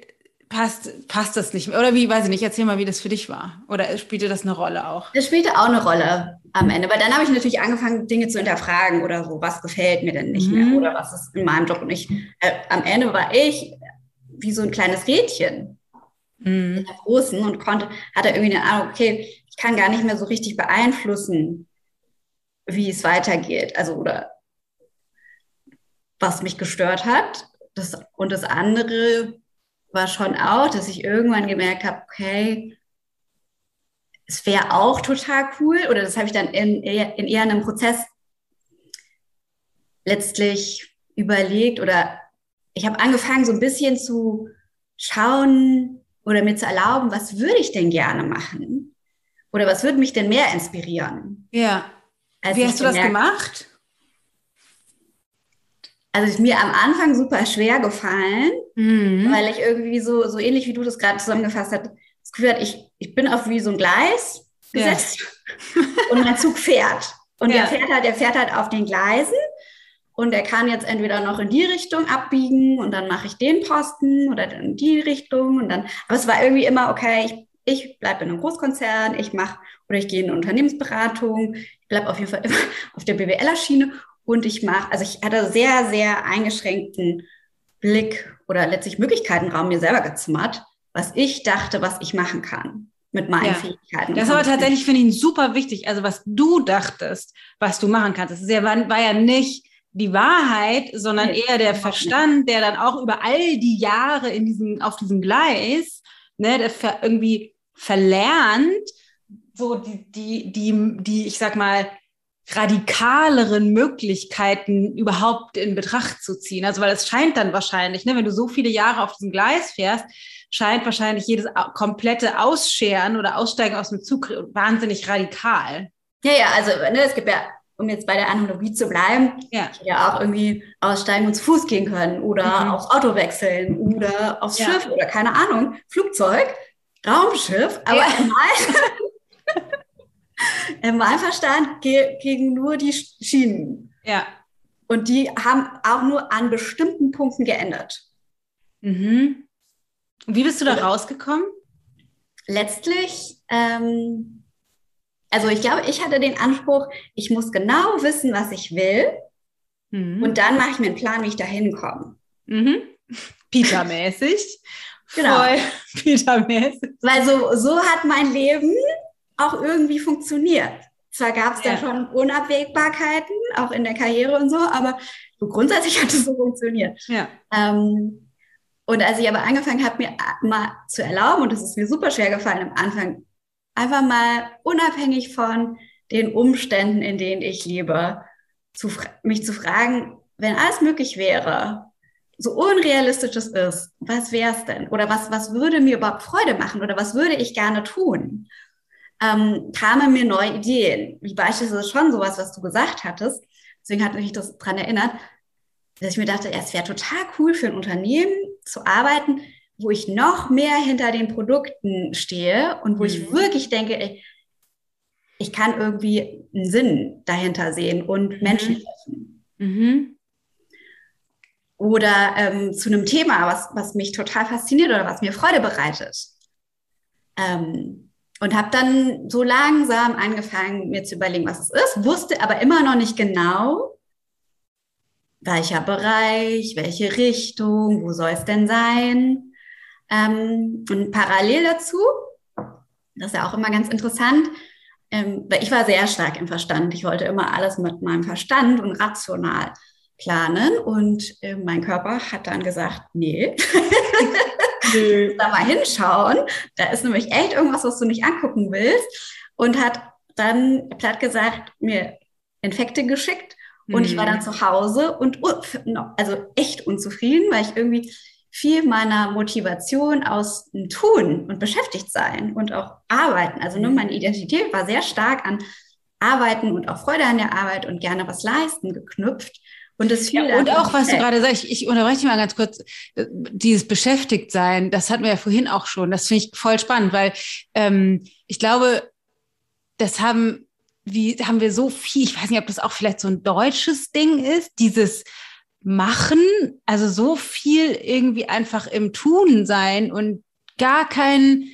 passt, passt das nicht mehr. Oder wie, weiß ich nicht, erzähl mal, wie das für dich war. Oder spielte das eine Rolle auch? Das spielte auch eine Rolle am Ende, weil dann habe ich natürlich angefangen, Dinge zu hinterfragen oder so, was gefällt mir denn nicht mhm. mehr oder was ist in meinem Job. Und ich, äh, am Ende war ich wie so ein kleines Rädchen mhm. in der Großen und konnte, hatte irgendwie eine Ahnung, okay, ich kann gar nicht mehr so richtig beeinflussen, wie es weitergeht. Also, oder was mich gestört hat. Das, und das andere war schon auch, dass ich irgendwann gemerkt habe, okay, es wäre auch total cool, oder das habe ich dann in, in eher einem Prozess letztlich überlegt, oder ich habe angefangen, so ein bisschen zu schauen oder mir zu erlauben, was würde ich denn gerne machen? Oder was würde mich denn mehr inspirieren? Ja. Wie hast du das gemacht? Also ist mir am Anfang super schwer gefallen, mhm. weil ich irgendwie so, so ähnlich wie du das gerade zusammengefasst hast, das Gefühl hat, ich, ich bin auf wie so ein Gleis gesetzt ja. und mein Zug fährt. Und ja. der fährt halt, der fährt halt auf den Gleisen und er kann jetzt entweder noch in die Richtung abbiegen und dann mache ich den Posten oder dann in die Richtung und dann, aber es war irgendwie immer, okay, ich, ich bleibe in einem Großkonzern, ich mache oder ich gehe in eine Unternehmensberatung, ich bleibe auf jeden Fall immer auf der BWLer-Schiene und ich mache, also ich hatte sehr, sehr eingeschränkten Blick oder letztlich Möglichkeitenraum mir selber gezimmert, was ich dachte, was ich machen kann mit meinen ja. Fähigkeiten. Das ist aber tatsächlich, finde ich, super wichtig. Also was du dachtest, was du machen kannst. Das ist ja, war, war ja nicht die Wahrheit, sondern nee, eher der Verstand, der dann auch über all die Jahre in diesem, auf diesem Gleis, ne, der irgendwie verlernt, so die, die, die, die, ich sag mal, radikaleren Möglichkeiten überhaupt in Betracht zu ziehen. Also weil es scheint dann wahrscheinlich, ne, wenn du so viele Jahre auf diesem Gleis fährst, scheint wahrscheinlich jedes komplette Ausscheren oder Aussteigen aus dem Zug wahnsinnig radikal. Ja, ja, also ne, es gibt ja, um jetzt bei der Analogie zu bleiben, ja, ja auch irgendwie aussteigen und zu Fuß gehen können oder mhm. aufs Auto wechseln oder aufs ja. Schiff oder keine Ahnung, Flugzeug, Raumschiff, aber ja. Im Wahlverstand gegen nur die Schienen. Ja. Und die haben auch nur an bestimmten Punkten geändert. Mhm. Und wie bist du da also, rausgekommen? Letztlich, ähm, also ich glaube, ich hatte den Anspruch, ich muss genau wissen, was ich will. Mhm. Und dann mache ich mir einen Plan, wie ich da hinkomme. Mhm. Peter-mäßig. Genau. Peter-mäßig. Weil so, so hat mein Leben auch irgendwie funktioniert. Zwar gab es ja. da schon Unabwägbarkeiten, auch in der Karriere und so, aber so grundsätzlich hat es so funktioniert. Ja. Ähm, und als ich aber angefangen habe, mir mal zu erlauben, und das ist mir super schwer gefallen am Anfang, einfach mal unabhängig von den Umständen, in denen ich lebe, zu, mich zu fragen, wenn alles möglich wäre, so unrealistisch es ist, was wäre es denn? Oder was, was würde mir überhaupt Freude machen? Oder was würde ich gerne tun? ähm, kamen mir neue Ideen, wie beispielsweise schon sowas, was du gesagt hattest. Deswegen hat mich das daran erinnert, dass ich mir dachte, ja, es wäre total cool für ein Unternehmen zu arbeiten, wo ich noch mehr hinter den Produkten stehe und wo mhm. ich wirklich denke, ey, ich kann irgendwie einen Sinn dahinter sehen und mhm. Menschen helfen. Mhm. Oder ähm, zu einem Thema, was, was mich total fasziniert oder was mir Freude bereitet. Ähm, und habe dann so langsam angefangen, mir zu überlegen, was es ist, wusste aber immer noch nicht genau, welcher Bereich, welche Richtung, wo soll es denn sein. Ähm, und parallel dazu, das ist ja auch immer ganz interessant, ähm, weil ich war sehr stark im Verstand. Ich wollte immer alles mit meinem Verstand und rational planen. Und äh, mein Körper hat dann gesagt, nee. Da mal hinschauen. Da ist nämlich echt irgendwas, was du nicht angucken willst. Und hat dann platt gesagt mir Infekte geschickt. Und mhm. ich war dann mhm. zu Hause und also echt unzufrieden, weil ich irgendwie viel meiner Motivation aus dem Tun und beschäftigt sein und auch arbeiten. Also nur mhm. meine Identität war sehr stark an Arbeiten und auch Freude an der Arbeit und gerne was leisten geknüpft. Und das viel ja, und auch, was du gerade sagst, ich, ich unterbreche dich mal ganz kurz, äh, dieses Beschäftigtsein, das hatten wir ja vorhin auch schon. Das finde ich voll spannend, weil ähm, ich glaube, das haben, wie haben wir so viel, ich weiß nicht, ob das auch vielleicht so ein deutsches Ding ist, dieses Machen, also so viel irgendwie einfach im Tun sein und gar keinen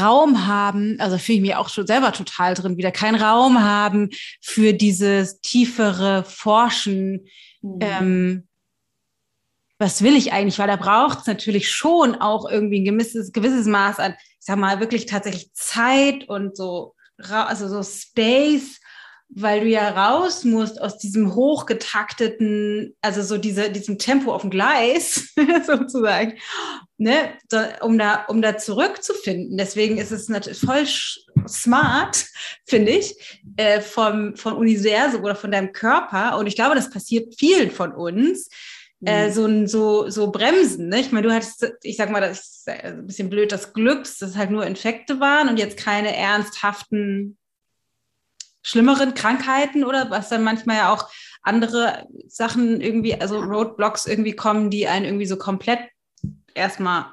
Raum haben, also fühle ich mich auch schon selber total drin, wieder keinen Raum haben für dieses tiefere Forschen. Mhm. Ähm, was will ich eigentlich? Weil da braucht es natürlich schon auch irgendwie ein gewisses, gewisses Maß an, ich sag mal, wirklich tatsächlich Zeit und so, also so Space, weil du ja raus musst aus diesem hochgetakteten, also so diese, diesem Tempo auf dem Gleis sozusagen, ne, um da, um da zurückzufinden. Deswegen ist es natürlich voll smart, finde ich, äh, vom, vom Universum oder von deinem Körper. Und ich glaube, das passiert vielen von uns. Äh, mhm. so, so, so bremsen. Ne? Ich meine, du hattest, ich sag mal, das ist ein bisschen blöd, das Glücks, dass es halt nur Infekte waren und jetzt keine ernsthaften schlimmeren Krankheiten oder was dann manchmal ja auch andere Sachen irgendwie, also Roadblocks irgendwie kommen, die einen irgendwie so komplett erstmal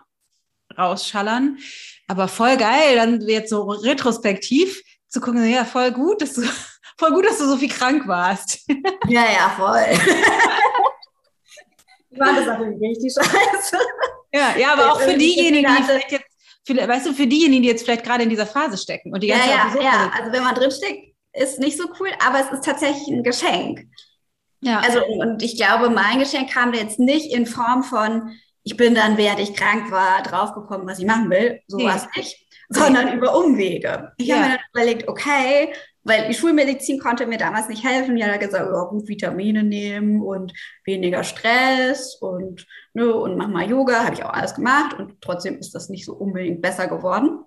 rausschallern. Aber voll geil, dann jetzt so retrospektiv zu gucken, ja, voll gut, dass du voll gut, dass du so viel krank warst. Ja, ja, voll. ich war das natürlich richtig scheiße. Ja, ja, aber auch für diejenigen, die vielleicht jetzt, weißt du, für diejenigen, die jetzt vielleicht gerade in dieser Phase stecken und die ganze ja, Zeit ja, ja, also wenn man drinsteckt, ist nicht so cool, aber es ist tatsächlich ein Geschenk. Ja. Also, und ich glaube, mein Geschenk kam jetzt nicht in Form von, ich bin dann, während ich krank war, draufgekommen, was ich machen will. So war es nicht. Sondern über Umwege. Ich ja. habe mir dann überlegt, okay, weil die Schulmedizin konnte mir damals nicht helfen. Die hat gesagt, oh, gut Vitamine nehmen und weniger Stress und, ne, und mach mal Yoga, habe ich auch alles gemacht und trotzdem ist das nicht so unbedingt besser geworden.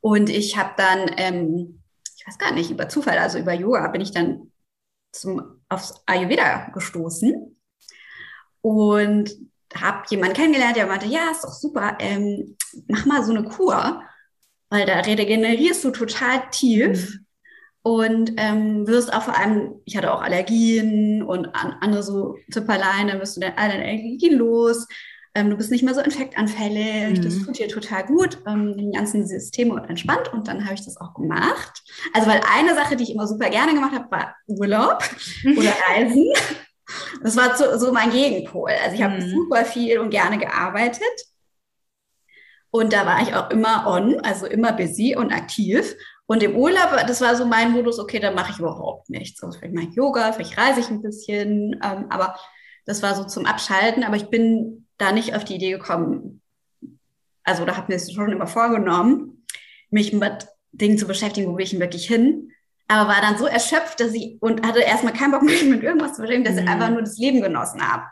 Und ich habe dann, ähm, ich weiß gar nicht, über Zufall, also über Yoga bin ich dann zum, aufs Ayurveda gestoßen und habe jemanden kennengelernt, der meinte, ja, ist doch super, ähm, mach mal so eine Kur weil da regenerierst du total tief mhm. und ähm, wirst auch vor allem, ich hatte auch Allergien und an, andere so Zipperlein, dann wirst du dann all deine Allergien los. Ähm, du bist nicht mehr so infektanfällig, mhm. das tut dir total gut, ähm, die ganzen Systeme und entspannt und dann habe ich das auch gemacht. Also weil eine Sache, die ich immer super gerne gemacht habe, war Urlaub oder Reisen. Das war so, so mein Gegenpol. Also ich habe mhm. super viel und gerne gearbeitet und da war ich auch immer on, also immer busy und aktiv. Und im Urlaub, das war so mein Modus, okay, da mache ich überhaupt nichts. Also vielleicht mache ich Yoga, vielleicht reise ich ein bisschen, ähm, aber das war so zum Abschalten. Aber ich bin da nicht auf die Idee gekommen, also da habe mir schon immer vorgenommen, mich mit Dingen zu beschäftigen, wo will ich denn wirklich hin. Aber war dann so erschöpft, dass ich und hatte erstmal keinen Bock, mich mit irgendwas zu beschäftigen, dass mhm. ich einfach nur das Leben genossen habe.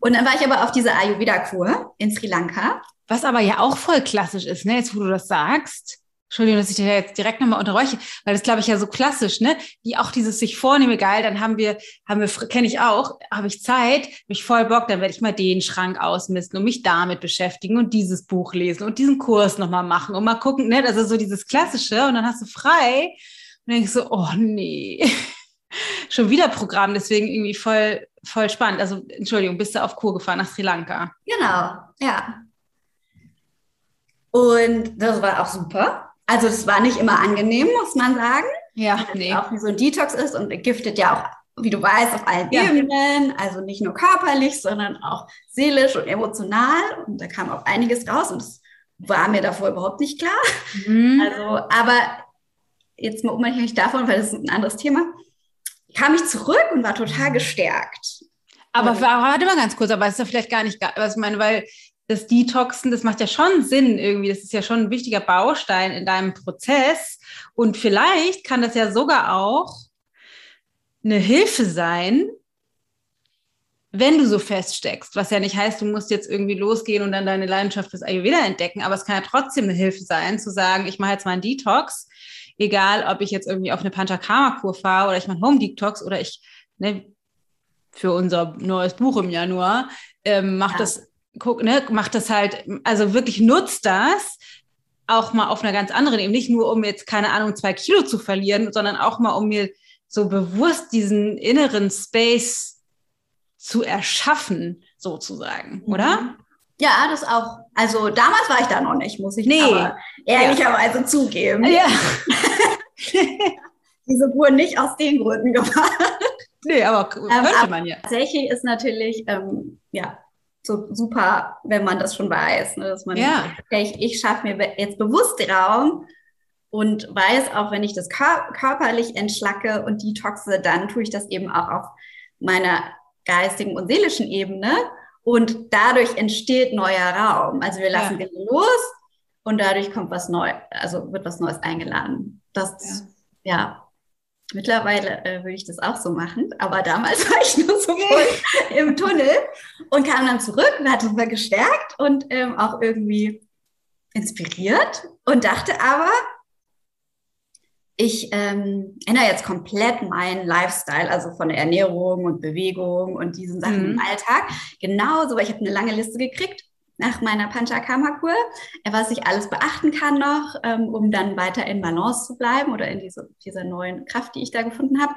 Und dann war ich aber auf dieser Ayurveda-Kur in Sri Lanka was aber ja auch voll klassisch ist, ne? Jetzt, wo du das sagst. Entschuldigung, dass ich dir jetzt direkt nochmal unterräuche, weil das glaube ich ja so klassisch, ne? Wie auch dieses sich vornehme, geil, dann haben wir, haben wir, kenne ich auch, habe ich Zeit, mich voll Bock, dann werde ich mal den Schrank ausmisten und mich damit beschäftigen und dieses Buch lesen und diesen Kurs nochmal machen und mal gucken, ne? Also so dieses Klassische und dann hast du frei und denkst so, oh nee, schon wieder Programm, deswegen irgendwie voll, voll spannend. Also, Entschuldigung, bist du auf Kur gefahren nach Sri Lanka? Genau, ja. Und das war auch super. Also es war nicht immer angenehm, muss man sagen. Ja, nee. Auch wie so ein Detox ist und giftet ja auch, wie du weißt, auf allen ja. Ebenen. Also nicht nur körperlich, sondern auch seelisch und emotional. Und da kam auch einiges raus und das war mir davor überhaupt nicht klar. Mhm. Also, aber jetzt mal unabhängig davon, weil das ist ein anderes Thema, kam ich zurück und war total gestärkt. Aber warte mal ganz kurz, aber ist ja vielleicht gar nicht, was ich meine, weil das Detoxen, das macht ja schon Sinn irgendwie. Das ist ja schon ein wichtiger Baustein in deinem Prozess. Und vielleicht kann das ja sogar auch eine Hilfe sein, wenn du so feststeckst, was ja nicht heißt, du musst jetzt irgendwie losgehen und dann deine Leidenschaft fürs Ayurveda entdecken, aber es kann ja trotzdem eine Hilfe sein, zu sagen, ich mache jetzt mal einen Detox, egal ob ich jetzt irgendwie auf eine Panchakarma-Kur fahre oder ich mache Home Detox oder ich, ne, für unser neues Buch im Januar, ähm, mache ja. das guck, ne, macht das halt, also wirklich nutzt das auch mal auf einer ganz anderen Ebene, nicht nur um jetzt, keine Ahnung, zwei Kilo zu verlieren, sondern auch mal, um mir so bewusst diesen inneren Space zu erschaffen, sozusagen, mhm. oder? Ja, das auch. Also damals war ich da noch nicht, muss ich nee. aber ehrlicherweise ja. zugeben. Ja. Diese wurden nicht aus den Gründen gemacht. Nee, aber könnte ähm, man ja. Tatsächlich ist natürlich, ähm, ja, so super, wenn man das schon weiß, ne? dass man, ja. okay, ich, ich schaffe mir jetzt bewusst Raum und weiß auch, wenn ich das kör körperlich entschlacke und detoxe, dann tue ich das eben auch auf meiner geistigen und seelischen Ebene und dadurch entsteht neuer Raum. Also wir lassen ja. Dinge los und dadurch kommt was Neues, also wird was Neues eingeladen. Das, ja, ja Mittlerweile äh, würde ich das auch so machen, aber damals war ich nur so voll im Tunnel und kam dann zurück und hatte super gestärkt und ähm, auch irgendwie inspiriert und dachte aber, ich ähm, ändere jetzt komplett meinen Lifestyle, also von der Ernährung und Bewegung und diesen Sachen mhm. im Alltag. Genauso, weil ich habe eine lange Liste gekriegt nach meiner Panchakarma-Kur, was ich alles beachten kann noch, ähm, um dann weiter in Balance zu bleiben oder in diese, dieser neuen Kraft, die ich da gefunden habe.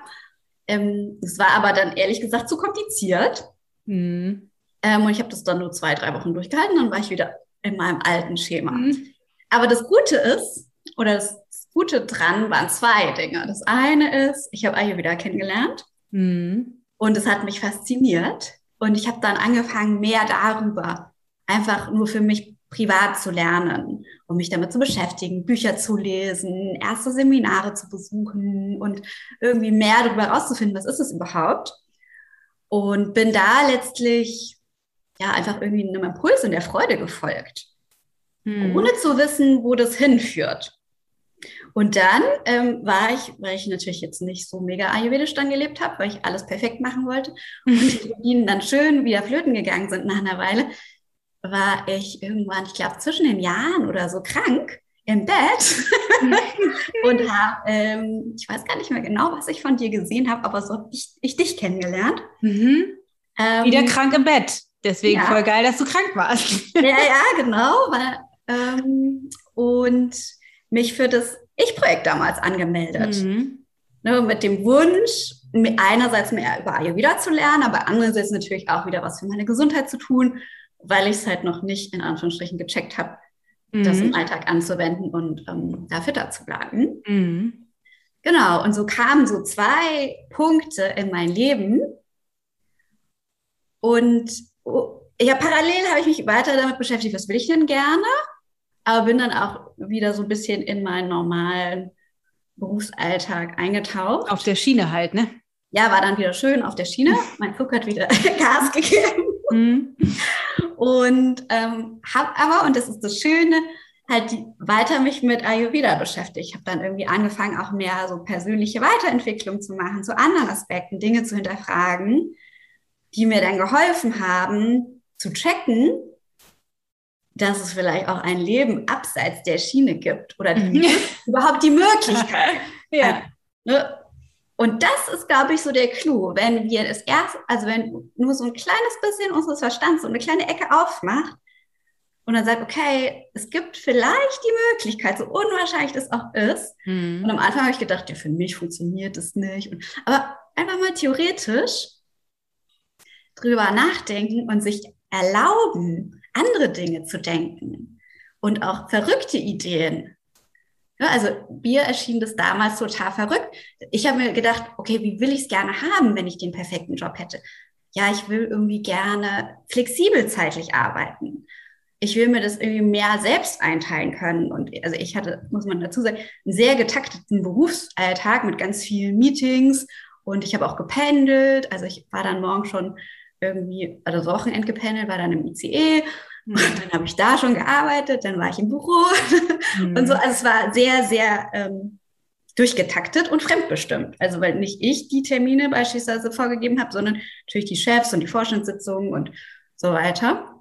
Ähm, es war aber dann ehrlich gesagt zu kompliziert. Mhm. Ähm, und ich habe das dann nur zwei, drei Wochen durchgehalten, dann war ich wieder in meinem alten Schema. Mhm. Aber das Gute ist, oder das Gute dran waren zwei Dinge. Das eine ist, ich habe Ayurveda kennengelernt mhm. und es hat mich fasziniert. Und ich habe dann angefangen, mehr darüber einfach nur für mich privat zu lernen, um mich damit zu beschäftigen, Bücher zu lesen, erste Seminare zu besuchen und irgendwie mehr darüber herauszufinden, was ist es überhaupt. Und bin da letztlich ja einfach irgendwie einem Impuls und der Freude gefolgt, hm. ohne zu wissen, wo das hinführt. Und dann ähm, war ich, weil ich natürlich jetzt nicht so mega ayurvedisch dann gelebt habe, weil ich alles perfekt machen wollte und die Routinen dann schön wieder flöten gegangen sind nach einer Weile, war ich irgendwann, ich glaube, zwischen den Jahren oder so krank im Bett und habe, ähm, ich weiß gar nicht mehr genau, was ich von dir gesehen habe, aber so habe ich, ich dich kennengelernt. Mhm. Ähm, Wieder krank im Bett. Deswegen ja. voll geil, dass du krank warst. ja, ja, genau. Weil, ähm, und mich für das Ich-Projekt damals angemeldet. Mhm. Ne, mit dem Wunsch, einerseits mehr über Ayurveda zu lernen, aber andererseits natürlich auch wieder was für meine Gesundheit zu tun, weil ich es halt noch nicht in Anführungsstrichen gecheckt habe, mhm. das im Alltag anzuwenden und ähm, da fitter zu bleiben. Mhm. Genau, und so kamen so zwei Punkte in mein Leben. Und oh, ja, parallel habe ich mich weiter damit beschäftigt, was will ich denn gerne? aber bin dann auch wieder so ein bisschen in meinen normalen Berufsalltag eingetaucht. Auf der Schiene halt, ne? Ja, war dann wieder schön auf der Schiene. Mein Flug hat wieder Gas gegeben. Mhm. Und ähm, habe aber, und das ist das Schöne, halt weiter mich mit Ayurveda beschäftigt. Ich habe dann irgendwie angefangen, auch mehr so persönliche Weiterentwicklung zu machen, zu anderen Aspekten, Dinge zu hinterfragen, die mir dann geholfen haben, zu checken, dass es vielleicht auch ein Leben abseits der Schiene gibt oder die, mhm. überhaupt die Möglichkeit. ja. Ne? Und das ist, glaube ich, so der Clou. Wenn wir es erst, also wenn nur so ein kleines bisschen unseres Verstands so eine kleine Ecke aufmacht und dann sagt, okay, es gibt vielleicht die Möglichkeit, so unwahrscheinlich das auch ist. Mhm. Und am Anfang habe ich gedacht, ja, für mich funktioniert das nicht. Und, aber einfach mal theoretisch drüber nachdenken und sich erlauben, andere Dinge zu denken und auch verrückte Ideen. Ja, also mir erschien das damals total verrückt. Ich habe mir gedacht, okay, wie will ich es gerne haben, wenn ich den perfekten Job hätte? Ja, ich will irgendwie gerne flexibel zeitlich arbeiten. Ich will mir das irgendwie mehr selbst einteilen können. Und also ich hatte, muss man dazu sagen, einen sehr getakteten Berufsalltag mit ganz vielen Meetings und ich habe auch gependelt. Also ich war dann morgen schon irgendwie, also Wochenend gependelt, war dann im ICE. Und dann habe ich da schon gearbeitet, dann war ich im Büro mhm. und so. Also es war sehr, sehr ähm, durchgetaktet und fremdbestimmt. Also weil nicht ich die Termine beispielsweise vorgegeben habe, sondern natürlich die Chefs und die Vorstandssitzungen und so weiter.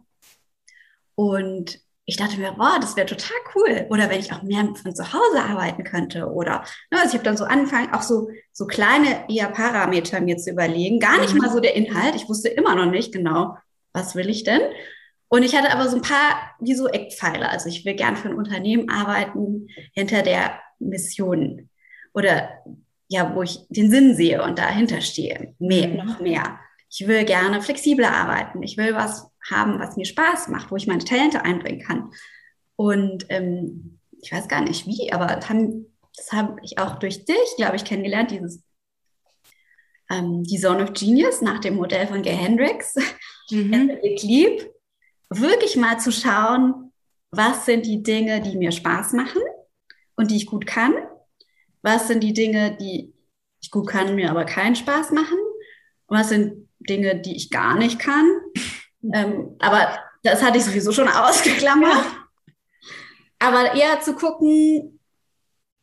Und ich dachte mir, boah, das wäre total cool. Oder wenn ich auch mehr von zu Hause arbeiten könnte. Oder ne, also ich habe dann so angefangen, auch so, so kleine eher Parameter mir zu überlegen. Gar nicht mhm. mal so der Inhalt. Ich wusste immer noch nicht genau, was will ich denn. Und ich hatte aber so ein paar, wie so Eckpfeiler. Also ich will gern für ein Unternehmen arbeiten hinter der Mission. Oder ja, wo ich den Sinn sehe und dahinter stehe. Mehr, mhm. noch mehr. Ich will gerne flexibler arbeiten. Ich will was haben, was mir Spaß macht, wo ich meine Talente einbringen kann. Und ähm, ich weiß gar nicht wie, aber das, das habe ich auch durch dich, glaube ich, kennengelernt, dieses ähm, die Zone of Genius nach dem Modell von Gay Hendricks. Mhm. lieb, wirklich mal zu schauen, was sind die Dinge, die mir Spaß machen und die ich gut kann. Was sind die Dinge, die ich gut kann, mir aber keinen Spaß machen? Und was sind Dinge, die ich gar nicht kann ähm, aber das hatte ich sowieso schon ausgeklammert. Aber eher zu gucken,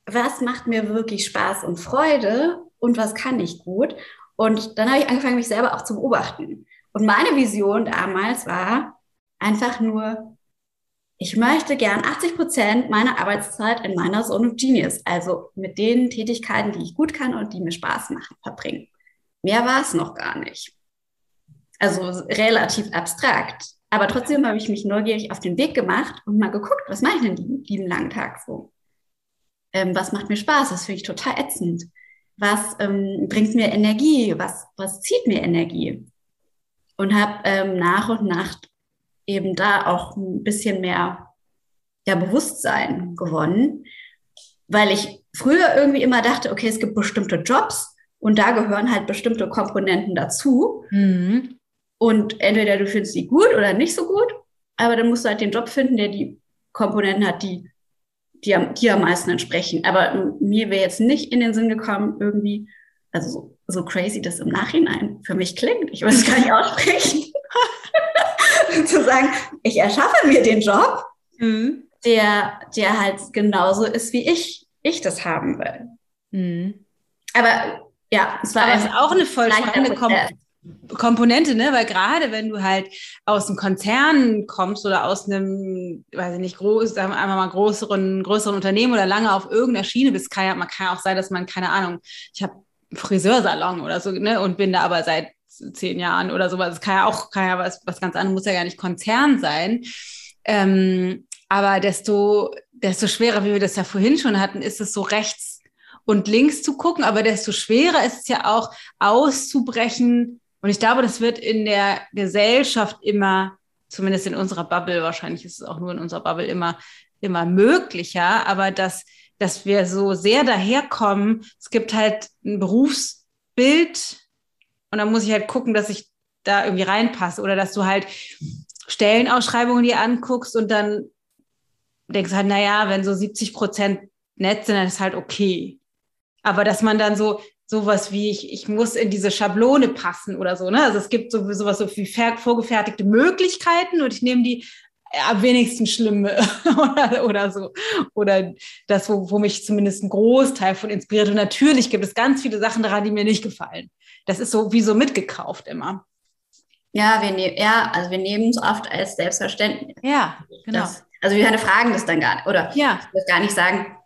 was macht mir wirklich Spaß und Freude und was kann ich gut. Und dann habe ich angefangen, mich selber auch zu beobachten. Und meine Vision damals war einfach nur, ich möchte gern 80 Prozent meiner Arbeitszeit in meiner Zone of Genius, also mit den Tätigkeiten, die ich gut kann und die mir Spaß machen, verbringen. Mehr war es noch gar nicht. Also relativ abstrakt. Aber trotzdem habe ich mich neugierig auf den Weg gemacht und mal geguckt, was mache ich denn den lieben langen Tag so? Ähm, was macht mir Spaß? Das finde ich total ätzend. Was ähm, bringt mir Energie? Was, was zieht mir Energie? Und habe ähm, nach und nach eben da auch ein bisschen mehr ja, Bewusstsein gewonnen. weil ich früher irgendwie immer dachte, okay, es gibt bestimmte Jobs und da gehören halt bestimmte Komponenten dazu. Mhm. Und entweder du findest die gut oder nicht so gut, aber dann musst du halt den Job finden, der die Komponenten hat, die die am, die am meisten entsprechen. Aber mir wäre jetzt nicht in den Sinn gekommen, irgendwie, also so, so crazy das im Nachhinein für mich klingt, ich weiß es gar nicht aussprechen, zu sagen, ich erschaffe mir den Job, mhm. der, der halt genauso ist, wie ich, ich das haben will. Mhm. Aber ja, es war Aber auch eine voll spannende Kom Komponente, ne? Weil gerade wenn du halt aus einem Konzern kommst oder aus einem, weiß ich nicht, groß, sagen wir mal größeren, größeren Unternehmen oder lange auf irgendeiner Schiene bist, kann ja, man kann ja auch sein, dass man, keine Ahnung, ich habe Friseursalon oder so, ne? Und bin da aber seit zehn Jahren oder sowas. Das kann ja auch, kann ja was, was ganz anderes, muss ja gar nicht Konzern sein. Ähm, aber desto, desto schwerer, wie wir das ja vorhin schon hatten, ist es so rechts und links zu gucken, aber desto schwerer ist es ja auch auszubrechen. Und ich glaube, das wird in der Gesellschaft immer, zumindest in unserer Bubble, wahrscheinlich ist es auch nur in unserer Bubble immer, immer möglicher, aber dass, dass wir so sehr daherkommen, es gibt halt ein Berufsbild und dann muss ich halt gucken, dass ich da irgendwie reinpasse oder dass du halt Stellenausschreibungen dir anguckst und dann denkst halt, naja, wenn so 70 Prozent nett sind, dann ist halt okay. Aber dass man dann so sowas wie ich, ich muss in diese Schablone passen oder so, ne? Also es gibt so sowas so wie vorgefertigte Möglichkeiten und ich nehme die am wenigsten schlimme oder, oder so. Oder das, wo, wo mich zumindest ein Großteil von inspiriert. Und natürlich gibt es ganz viele Sachen daran, die mir nicht gefallen. Das ist so wie so mitgekauft immer. Ja, wir, ne ja, also wir nehmen es oft als selbstverständlich. Ja, genau. Das, also wir fragen das dann gar nicht. Oder ja. ich will gar nicht sagen,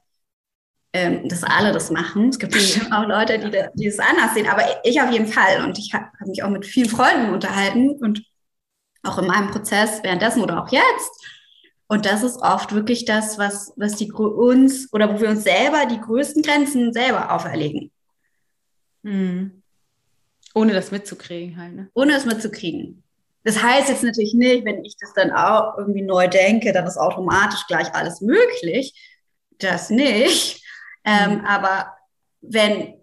ähm, dass alle das machen. Es gibt bestimmt auch Leute, die das anders sehen, aber ich auf jeden Fall. Und ich habe hab mich auch mit vielen Freunden unterhalten und auch in meinem Prozess währenddessen oder auch jetzt. Und das ist oft wirklich das, was, was die uns oder wo wir uns selber die größten Grenzen selber auferlegen. Mhm. Ohne das mitzukriegen halt. Ne? Ohne das mitzukriegen. Das heißt jetzt natürlich nicht, wenn ich das dann auch irgendwie neu denke, dann ist automatisch gleich alles möglich. Das nicht. Ähm, mhm. Aber wenn,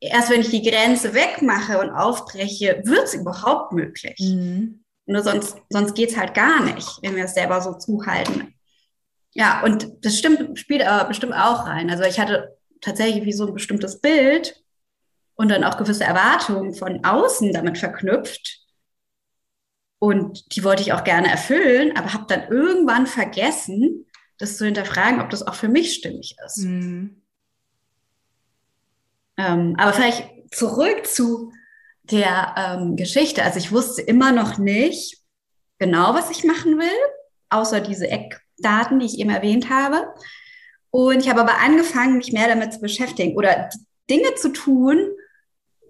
erst wenn ich die Grenze wegmache und aufbreche, wird es überhaupt möglich. Mhm. Nur sonst, sonst geht es halt gar nicht, wenn wir es selber so zuhalten. Ja, und das stimmt, spielt aber bestimmt auch rein. Also ich hatte tatsächlich wie so ein bestimmtes Bild und dann auch gewisse Erwartungen von außen damit verknüpft. Und die wollte ich auch gerne erfüllen, aber habe dann irgendwann vergessen, das zu hinterfragen, ob das auch für mich stimmig ist. Mhm. Ähm, aber vielleicht zurück zu der ähm, Geschichte. Also ich wusste immer noch nicht genau, was ich machen will, außer diese Eckdaten, die ich eben erwähnt habe. Und ich habe aber angefangen, mich mehr damit zu beschäftigen oder Dinge zu tun,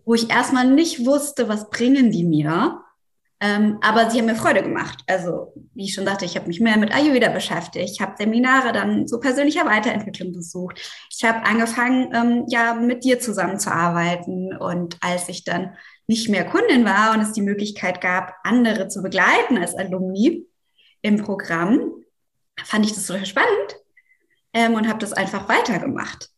wo ich erstmal nicht wusste, was bringen die mir. Ähm, aber sie haben mir Freude gemacht. Also, wie ich schon sagte, ich habe mich mehr mit Ayurveda beschäftigt. Ich habe Seminare dann zu persönlicher Weiterentwicklung besucht. Ich habe angefangen, ähm, ja, mit dir zusammenzuarbeiten. Und als ich dann nicht mehr Kundin war und es die Möglichkeit gab, andere zu begleiten als Alumni im Programm, fand ich das total spannend ähm, und habe das einfach weitergemacht,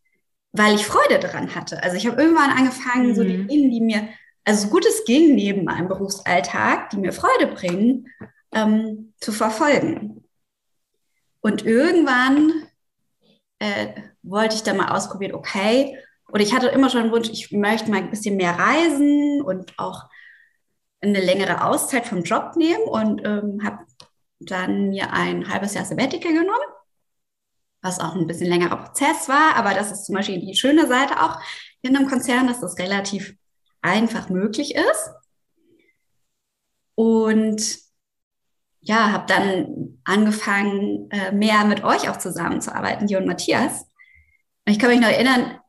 weil ich Freude daran hatte. Also ich habe irgendwann angefangen, mhm. so die mhm. Dinge, die mir also so gut es ging, neben meinem Berufsalltag, die mir Freude bringen, ähm, zu verfolgen. Und irgendwann äh, wollte ich dann mal ausprobieren, okay, oder ich hatte immer schon einen Wunsch, ich möchte mal ein bisschen mehr reisen und auch eine längere Auszeit vom Job nehmen und ähm, habe dann mir ein halbes Jahr Sabbatical genommen, was auch ein bisschen längerer Prozess war, aber das ist zum Beispiel die schöne Seite auch in einem Konzern, dass das relativ einfach möglich ist. Und ja, habe dann angefangen, äh, mehr mit euch auch zusammenzuarbeiten, und Matthias. Und ich kann mich noch erinnern,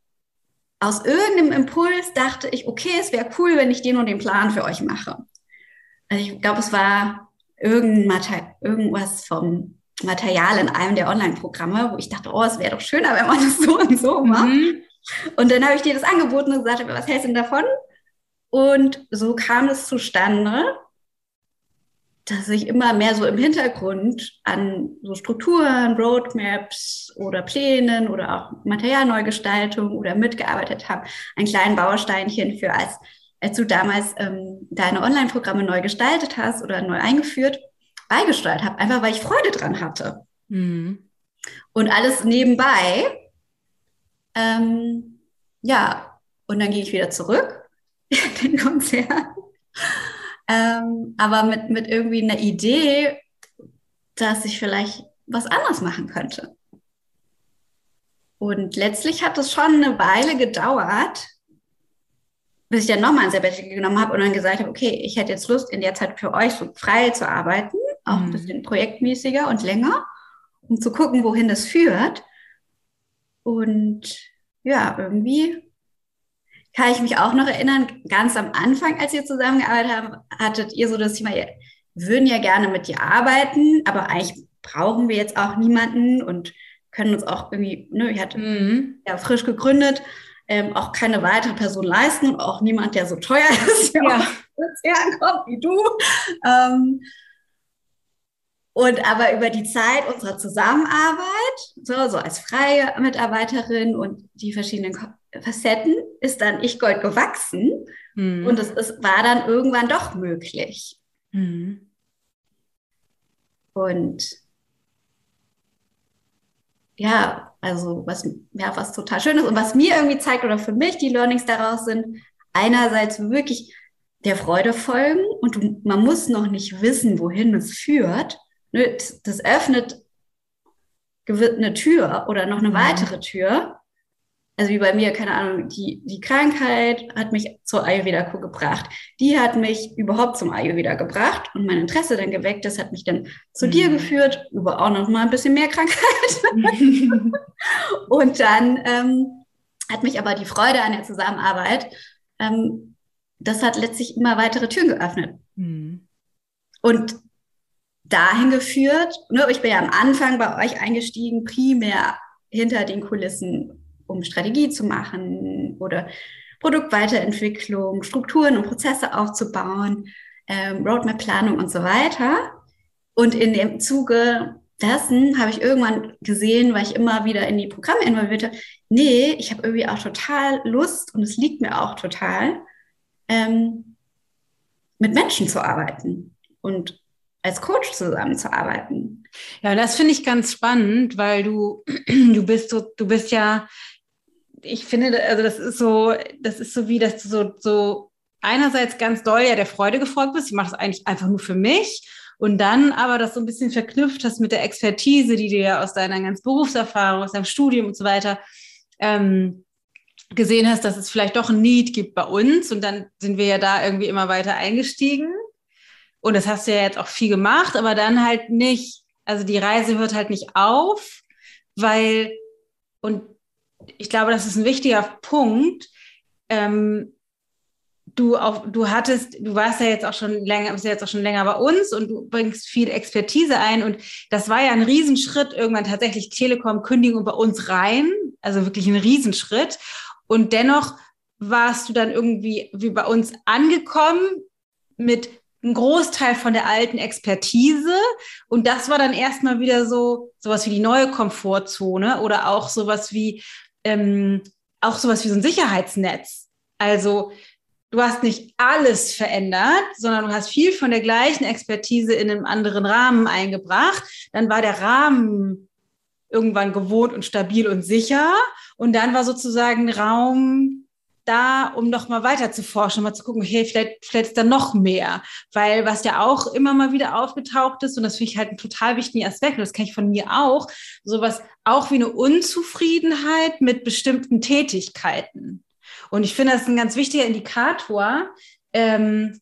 aus irgendeinem Impuls dachte ich, okay, es wäre cool, wenn ich den und den Plan für euch mache. Also ich glaube, es war irgendwas vom Material in einem der Online-Programme, wo ich dachte, oh, es wäre doch schöner, wenn man das so und so macht. Mhm. Und dann habe ich dir das angeboten und gesagt, was hältst du denn davon? Und so kam es zustande. Dass ich immer mehr so im Hintergrund an so Strukturen, Roadmaps oder Plänen oder auch Materialneugestaltung oder mitgearbeitet habe. Ein kleinen Bausteinchen für als, als du damals ähm, deine Online-Programme neu gestaltet hast oder neu eingeführt, beigesteuert habe, einfach weil ich Freude dran hatte. Mhm. Und alles nebenbei. Ähm, ja, und dann gehe ich wieder zurück in den Konzern ähm, aber mit, mit irgendwie einer Idee, dass ich vielleicht was anderes machen könnte. Und letztlich hat es schon eine Weile gedauert, bis ich dann nochmal ein Sabbatical genommen habe und dann gesagt habe, okay, ich hätte jetzt Lust, in der Zeit für euch so frei zu arbeiten, auch ein mhm. bisschen projektmäßiger und länger, um zu gucken, wohin das führt. Und ja, irgendwie kann ich mich auch noch erinnern, ganz am Anfang, als wir zusammengearbeitet haben, hattet ihr so das Thema, wir würden ja gerne mit dir arbeiten, aber eigentlich brauchen wir jetzt auch niemanden und können uns auch irgendwie, ne, ich hatte mhm. ja frisch gegründet, ähm, auch keine weitere Person leisten und auch niemand, der so teuer ist, der ja. herkommt wie du. Ähm, und aber über die Zeit unserer Zusammenarbeit, so, so als freie Mitarbeiterin und die verschiedenen Facetten ist dann Ich Gold gewachsen mhm. und es ist, war dann irgendwann doch möglich. Mhm. Und ja, also was, ja, was total schön ist und was mir irgendwie zeigt oder für mich die Learnings daraus sind, einerseits wirklich der Freude folgen und man muss noch nicht wissen, wohin es führt. Ne, das öffnet eine Tür oder noch eine mhm. weitere Tür also wie bei mir, keine Ahnung, die, die Krankheit hat mich zur Ayurveda-Kur gebracht. Die hat mich überhaupt zum Ayurveda gebracht und mein Interesse dann geweckt. Das hat mich dann zu mhm. dir geführt, über auch noch mal ein bisschen mehr Krankheit. und dann ähm, hat mich aber die Freude an der Zusammenarbeit, ähm, das hat letztlich immer weitere Türen geöffnet. Mhm. Und dahin geführt, ne, ich bin ja am Anfang bei euch eingestiegen, primär hinter den Kulissen um Strategie zu machen oder Produktweiterentwicklung, Strukturen und Prozesse aufzubauen, ähm, Roadmap-Planung und so weiter. Und in dem Zuge dessen habe ich irgendwann gesehen, weil ich immer wieder in die Programme involvierte, nee, ich habe irgendwie auch total Lust und es liegt mir auch total, ähm, mit Menschen zu arbeiten und als Coach zusammenzuarbeiten. Ja, das finde ich ganz spannend, weil du, du bist so, du bist ja ich finde, also das ist so, das ist so wie, dass du so, so einerseits ganz doll ja der Freude gefolgt bist. Ich mache das eigentlich einfach nur für mich. Und dann aber das so ein bisschen verknüpft hast mit der Expertise, die du ja aus deiner ganzen Berufserfahrung, aus deinem Studium und so weiter ähm, gesehen hast, dass es vielleicht doch ein Need gibt bei uns. Und dann sind wir ja da irgendwie immer weiter eingestiegen. Und das hast du ja jetzt auch viel gemacht, aber dann halt nicht, also die Reise hört halt nicht auf, weil, und ich glaube, das ist ein wichtiger Punkt. Ähm, du auch, du hattest, du warst ja jetzt auch schon länger, bist ja jetzt auch schon länger bei uns und du bringst viel Expertise ein und das war ja ein Riesenschritt, irgendwann tatsächlich Telekom Kündigung bei uns rein, also wirklich ein Riesenschritt und dennoch warst du dann irgendwie wie bei uns angekommen mit ein Großteil von der alten Expertise. Und das war dann erstmal wieder so, sowas wie die neue Komfortzone oder auch sowas wie ähm, auch sowas wie so ein Sicherheitsnetz. Also du hast nicht alles verändert, sondern du hast viel von der gleichen Expertise in einem anderen Rahmen eingebracht. Dann war der Rahmen irgendwann gewohnt und stabil und sicher. Und dann war sozusagen Raum da, um noch mal weiter zu forschen, mal zu gucken, hey, vielleicht, vielleicht ist da noch mehr. Weil was ja auch immer mal wieder aufgetaucht ist, und das finde ich halt einen total wichtigen Aspekt, und das kenne ich von mir auch, sowas auch wie eine Unzufriedenheit mit bestimmten Tätigkeiten. Und ich finde, das ist ein ganz wichtiger Indikator, ähm,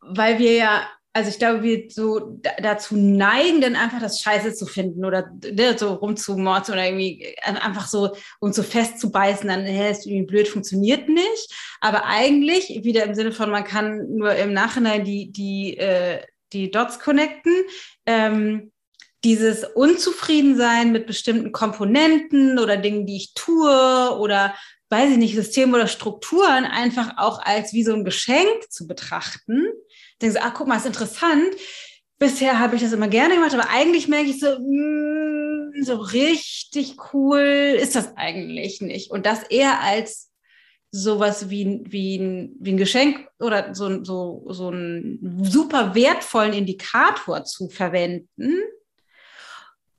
weil wir ja also ich glaube, wir so dazu neigen, dann einfach das Scheiße zu finden oder ne, so rumzumorzen oder irgendwie äh, einfach so um so festzubeißen, dann hä, ist irgendwie blöd, funktioniert nicht. Aber eigentlich, wieder im Sinne von, man kann nur im Nachhinein die, die, äh, die Dots connecten. Ähm, dieses Unzufriedensein mit bestimmten Komponenten oder Dingen, die ich tue oder weiß ich nicht, Systeme oder Strukturen einfach auch als wie so ein Geschenk zu betrachten. Denken so, ach, guck mal, ist interessant. Bisher habe ich das immer gerne gemacht, aber eigentlich merke ich so, mh, mm, so richtig cool ist das eigentlich nicht. Und das eher als sowas wie, wie, ein, wie ein Geschenk oder so, so, so einen super wertvollen Indikator zu verwenden,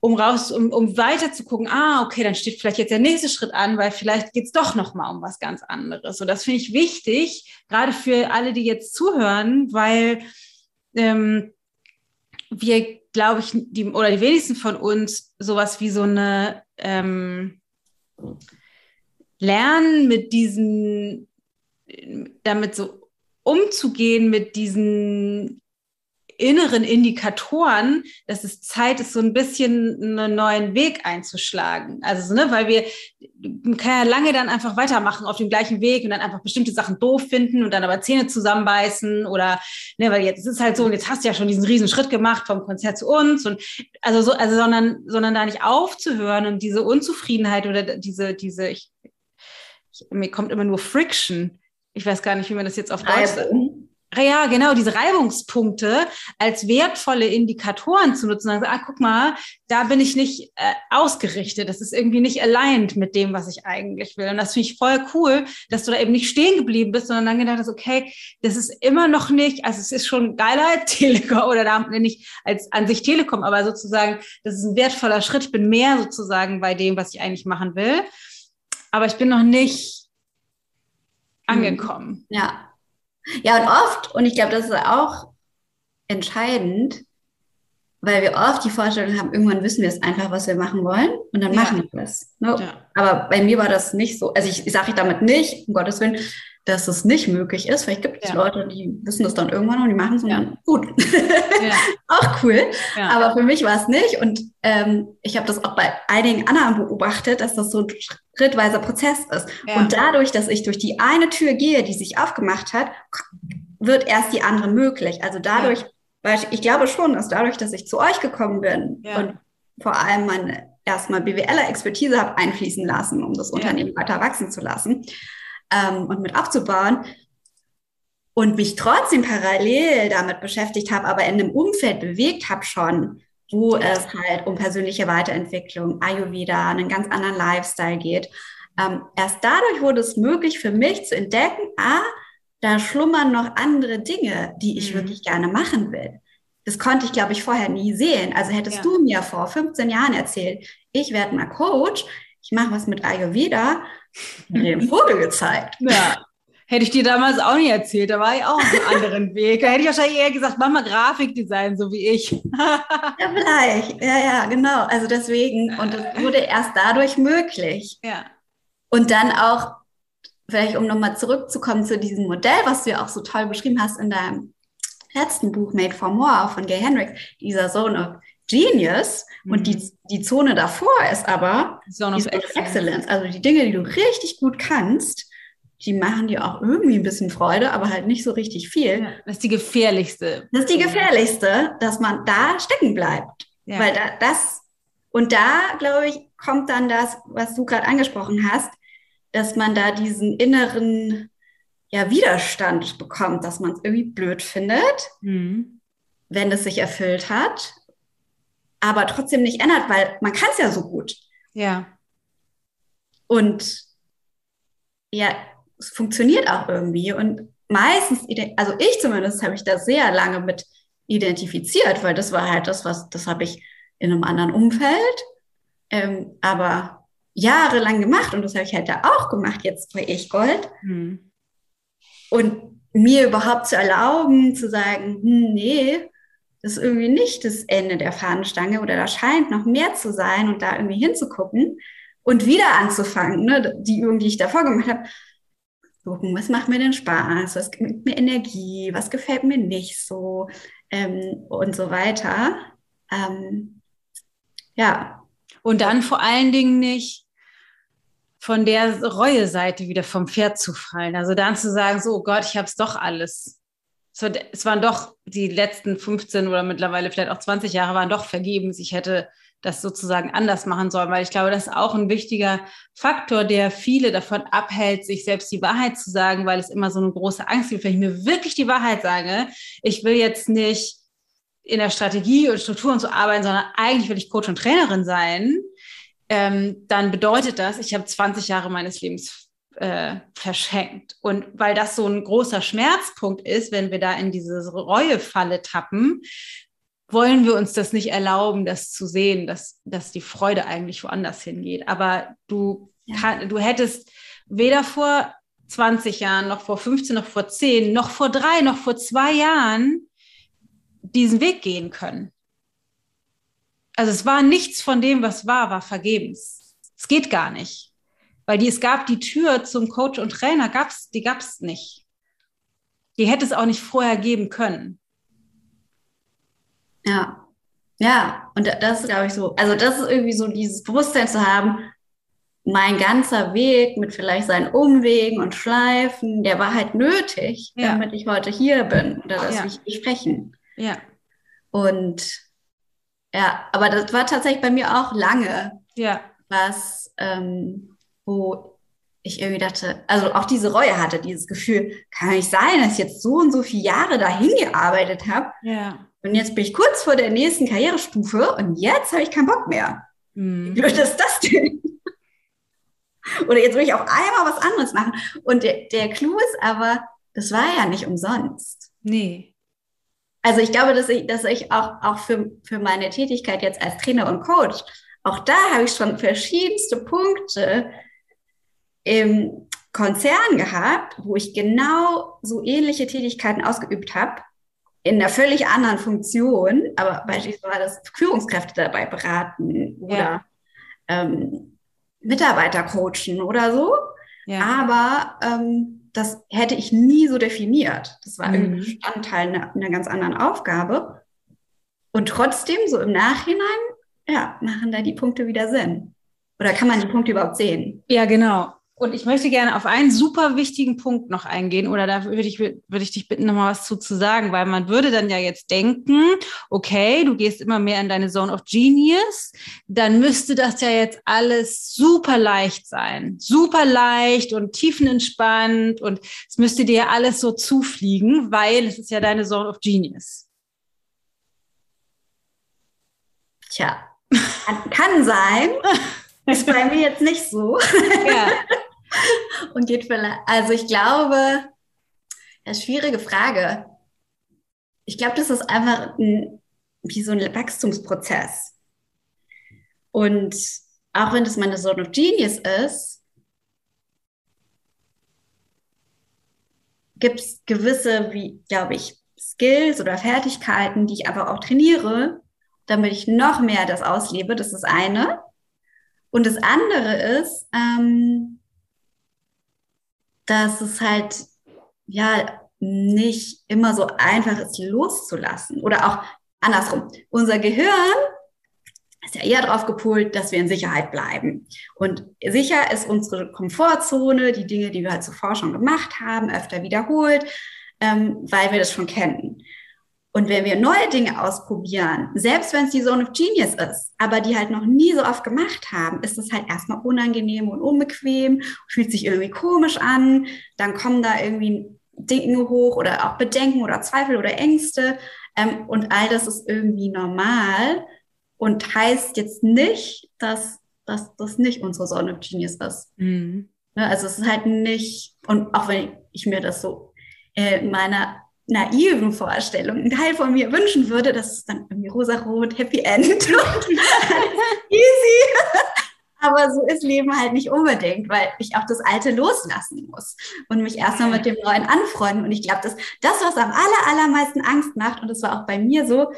um raus, um, um weiter zu gucken, ah, okay, dann steht vielleicht jetzt der nächste Schritt an, weil vielleicht geht's doch nochmal um was ganz anderes. Und das finde ich wichtig, gerade für alle, die jetzt zuhören, weil ähm, wir, glaube ich, die, oder die wenigsten von uns sowas wie so eine ähm, lernen mit diesen, damit so umzugehen mit diesen inneren Indikatoren, dass es Zeit ist, so ein bisschen einen neuen Weg einzuschlagen. Also, ne, weil wir man kann ja lange dann einfach weitermachen auf dem gleichen Weg und dann einfach bestimmte Sachen doof finden und dann aber Zähne zusammenbeißen oder, ne, weil jetzt ist es halt so und jetzt hast du ja schon diesen riesen Schritt gemacht vom Konzert zu uns und also so, also sondern, sondern da nicht aufzuhören und diese Unzufriedenheit oder diese, diese, ich, ich, mir kommt immer nur Friction. Ich weiß gar nicht, wie man das jetzt auf Deutsch sagt ja, genau, diese Reibungspunkte als wertvolle Indikatoren zu nutzen. Also, ah, guck mal, da bin ich nicht äh, ausgerichtet. Das ist irgendwie nicht aligned mit dem, was ich eigentlich will. Und das finde ich voll cool, dass du da eben nicht stehen geblieben bist, sondern dann gedacht hast, okay, das ist immer noch nicht, also es ist schon geiler als Telekom oder da nicht als an sich Telekom, aber sozusagen, das ist ein wertvoller Schritt. Ich bin mehr sozusagen bei dem, was ich eigentlich machen will. Aber ich bin noch nicht hm. angekommen. Ja, ja, und oft, und ich glaube, das ist auch entscheidend, weil wir oft die Vorstellung haben, irgendwann wissen wir es einfach, was wir machen wollen und dann ja. machen wir es. Ne? Ja. Aber bei mir war das nicht so. Also ich, ich sage damit nicht, um Gottes Willen, dass es nicht möglich ist. Vielleicht gibt es ja. Leute, die wissen das dann irgendwann und die machen es und dann gut. Ja. auch cool. Ja. Aber für mich war es nicht. Und ähm, ich habe das auch bei einigen anderen beobachtet, dass das so ein schrittweiser Prozess ist. Und dadurch, dass ich durch die eine Tür gehe, die sich aufgemacht hat, wird erst die andere möglich. Also dadurch, weil ich, ich, glaube schon, dass dadurch, dass ich zu euch gekommen bin und vor allem meine erstmal BWLer-Expertise habe einfließen lassen, um das Unternehmen weiter wachsen zu lassen, ähm, und mit aufzubauen. Und mich trotzdem parallel damit beschäftigt habe, aber in einem Umfeld bewegt habe schon, wo es halt um persönliche Weiterentwicklung, Ayurveda, einen ganz anderen Lifestyle geht. Ähm, erst dadurch wurde es möglich für mich zu entdecken, ah, da schlummern noch andere Dinge, die ich mhm. wirklich gerne machen will. Das konnte ich, glaube ich, vorher nie sehen. Also hättest ja. du mir vor 15 Jahren erzählt, ich werde mal Coach, ich mache was mit Ayurveda, den Vogel gezeigt. Ja. Hätte ich dir damals auch nicht erzählt, da war ich auch auf einem anderen Weg. Da hätte ich wahrscheinlich eher gesagt, mach mal Grafikdesign, so wie ich. ja, vielleicht. Ja, ja, genau. Also deswegen. Und es wurde erst dadurch möglich. Ja. Und dann auch, vielleicht um nochmal zurückzukommen zu diesem Modell, was du ja auch so toll beschrieben hast in deinem letzten Buch Made for More von Gay Hendricks, dieser Zone of Genius mhm. und die, mhm. die Zone davor ist aber Zone of Excellence. Excellence. Also die Dinge, die du richtig gut kannst, die machen dir auch irgendwie ein bisschen Freude, aber halt nicht so richtig viel. Ja, das ist die gefährlichste. Das ist die gefährlichste, dass man da stecken bleibt. Ja. Weil da, das, und da, glaube ich, kommt dann das, was du gerade angesprochen hast, dass man da diesen inneren ja, Widerstand bekommt, dass man es irgendwie blöd findet, mhm. wenn es sich erfüllt hat aber trotzdem nicht ändert, weil man kann es ja so gut. Ja. Und ja, es funktioniert auch irgendwie. Und meistens, also ich zumindest habe ich da sehr lange mit identifiziert, weil das war halt das, was, das habe ich in einem anderen Umfeld, ähm, aber jahrelang gemacht und das habe ich halt da auch gemacht jetzt bei Ich Gold. Hm. Und mir überhaupt zu erlauben, zu sagen, hm, nee, das ist irgendwie nicht das Ende der Fahnenstange oder da scheint noch mehr zu sein und da irgendwie hinzugucken und wieder anzufangen, ne, die Übung, die ich davor gemacht habe, gucken, was macht mir denn Spaß, was gibt mir Energie, was gefällt mir nicht so ähm, und so weiter. Ähm, ja. Und dann vor allen Dingen nicht von der Reue-Seite wieder vom Pferd zu fallen. Also dann zu sagen, so oh Gott, ich habe es doch alles es waren doch die letzten 15 oder mittlerweile vielleicht auch 20 Jahre waren doch vergebens. Ich hätte das sozusagen anders machen sollen, weil ich glaube, das ist auch ein wichtiger Faktor, der viele davon abhält, sich selbst die Wahrheit zu sagen, weil es immer so eine große Angst gibt, wenn ich mir wirklich die Wahrheit sage, ich will jetzt nicht in der Strategie und Struktur und so arbeiten, sondern eigentlich will ich Coach und Trainerin sein, ähm, dann bedeutet das, ich habe 20 Jahre meines Lebens äh, verschenkt. Und weil das so ein großer Schmerzpunkt ist, wenn wir da in diese Reuefalle tappen, wollen wir uns das nicht erlauben, das zu sehen, dass, dass die Freude eigentlich woanders hingeht. Aber du, ja. kann, du hättest weder vor 20 Jahren, noch vor 15, noch vor 10, noch vor drei, noch vor zwei Jahren diesen Weg gehen können. Also es war nichts von dem, was war, war vergebens. Es geht gar nicht. Weil die, es gab die Tür zum Coach und Trainer, gab's, die gab es nicht. Die hätte es auch nicht vorher geben können. Ja, ja, und das ist, glaube ich, so, also das ist irgendwie so dieses Bewusstsein zu haben, mein ganzer Weg mit vielleicht seinen Umwegen und Schleifen, der war halt nötig, ja. damit ich heute hier bin oder dass ja. wir hier sprechen. Ja. Und ja, aber das war tatsächlich bei mir auch lange. Ja. Was, ähm, wo ich irgendwie dachte, also auch diese Reue hatte, dieses Gefühl, kann nicht sein, dass ich jetzt so und so viele Jahre dahin gearbeitet habe. Ja. Und jetzt bin ich kurz vor der nächsten Karrierestufe und jetzt habe ich keinen Bock mehr. Mhm. Wie blöd ist das denn? Oder jetzt will ich auf einmal was anderes machen. Und der, der Clou ist aber, das war ja nicht umsonst. Nee. Also ich glaube, dass ich, dass ich auch, auch für, für meine Tätigkeit jetzt als Trainer und Coach, auch da habe ich schon verschiedenste Punkte im Konzern gehabt, wo ich genau so ähnliche Tätigkeiten ausgeübt habe, in einer völlig anderen Funktion, aber beispielsweise das Führungskräfte dabei beraten oder ja. ähm, Mitarbeiter coachen oder so. Ja. Aber ähm, das hätte ich nie so definiert. Das war mhm. ein Bestandteil einer, einer ganz anderen Aufgabe. Und trotzdem, so im Nachhinein, ja, machen da die Punkte wieder Sinn. Oder kann man die Punkte überhaupt sehen? Ja, genau. Und ich möchte gerne auf einen super wichtigen Punkt noch eingehen, oder da würde ich, würde ich dich bitten, nochmal was zu, zu sagen, weil man würde dann ja jetzt denken, okay, du gehst immer mehr in deine Zone of Genius, dann müsste das ja jetzt alles super leicht sein. Super leicht und tiefenentspannt und es müsste dir ja alles so zufliegen, weil es ist ja deine Zone of Genius. Tja, kann sein. Ist bei mir jetzt nicht so. Ja. und geht vielleicht, also ich glaube, ist schwierige Frage. Ich glaube, das ist einfach ein, wie so ein Wachstumsprozess. Und auch wenn das meine Zone of Genius ist, gibt es gewisse, wie glaube ich, Skills oder Fertigkeiten, die ich einfach auch trainiere, damit ich noch mehr das auslebe. Das ist eine. Und das andere ist, ähm, dass es halt ja nicht immer so einfach ist, loszulassen. Oder auch andersrum. Unser Gehirn ist ja eher darauf gepolt, dass wir in Sicherheit bleiben. Und sicher ist unsere Komfortzone, die Dinge, die wir halt zuvor schon gemacht haben, öfter wiederholt, ähm, weil wir das schon kennen. Und wenn wir neue Dinge ausprobieren, selbst wenn es die Zone of Genius ist, aber die halt noch nie so oft gemacht haben, ist es halt erstmal unangenehm und unbequem, fühlt sich irgendwie komisch an, dann kommen da irgendwie Dinge hoch oder auch Bedenken oder Zweifel oder Ängste. Ähm, und all das ist irgendwie normal und heißt jetzt nicht, dass, dass das nicht unsere Zone of Genius ist. Mhm. Ne, also es ist halt nicht, und auch wenn ich mir das so in meiner naiven Vorstellung ein Teil von mir wünschen würde, dass es dann irgendwie rosarot, Happy End easy. Aber so ist Leben halt nicht unbedingt, weil ich auch das Alte loslassen muss und mich erstmal mit dem Neuen anfreunden. Und ich glaube, dass das, was am aller, allermeisten Angst macht, und das war auch bei mir so,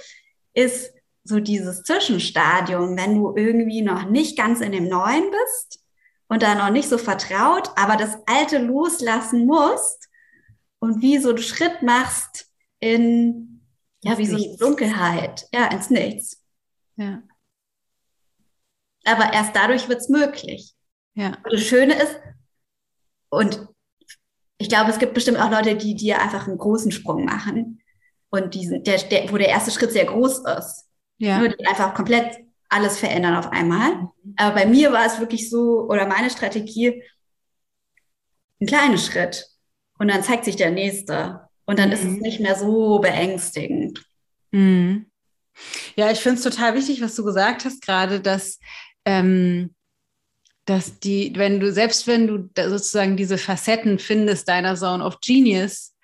ist so dieses Zwischenstadium, wenn du irgendwie noch nicht ganz in dem Neuen bist und da noch nicht so vertraut, aber das Alte loslassen musst und wie so einen Schritt machst in, ja, wie so eine Dunkelheit, ja, ins Nichts. Ja. Aber erst dadurch wird es möglich. Ja. Und das Schöne ist, und ich glaube, es gibt bestimmt auch Leute, die dir einfach einen großen Sprung machen und diesen, der, der, wo der erste Schritt sehr groß ist. Ja. Nur die einfach komplett alles verändern auf einmal. Aber bei mir war es wirklich so, oder meine Strategie, ein kleiner Schritt. Und dann zeigt sich der nächste. Und dann mhm. ist es mhm. nicht mehr so beängstigend. Mhm. Ja, ich finde es total wichtig, was du gesagt hast gerade, dass, ähm, dass die, wenn du, selbst wenn du sozusagen diese Facetten findest deiner Zone of Genius,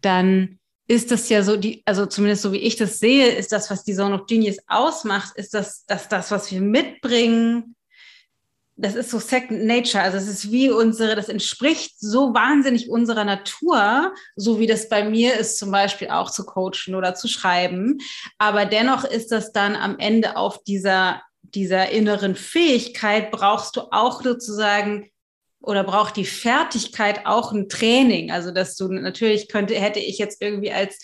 dann ist das ja so, die, also zumindest so wie ich das sehe, ist das, was die Zone of Genius ausmacht, ist das, dass das, was wir mitbringen, das ist so Second Nature. Also es ist wie unsere, das entspricht so wahnsinnig unserer Natur, so wie das bei mir ist, zum Beispiel auch zu coachen oder zu schreiben. Aber dennoch ist das dann am Ende auf dieser, dieser inneren Fähigkeit brauchst du auch sozusagen oder braucht die Fertigkeit auch ein Training? Also, dass du natürlich könnte, hätte ich jetzt irgendwie als,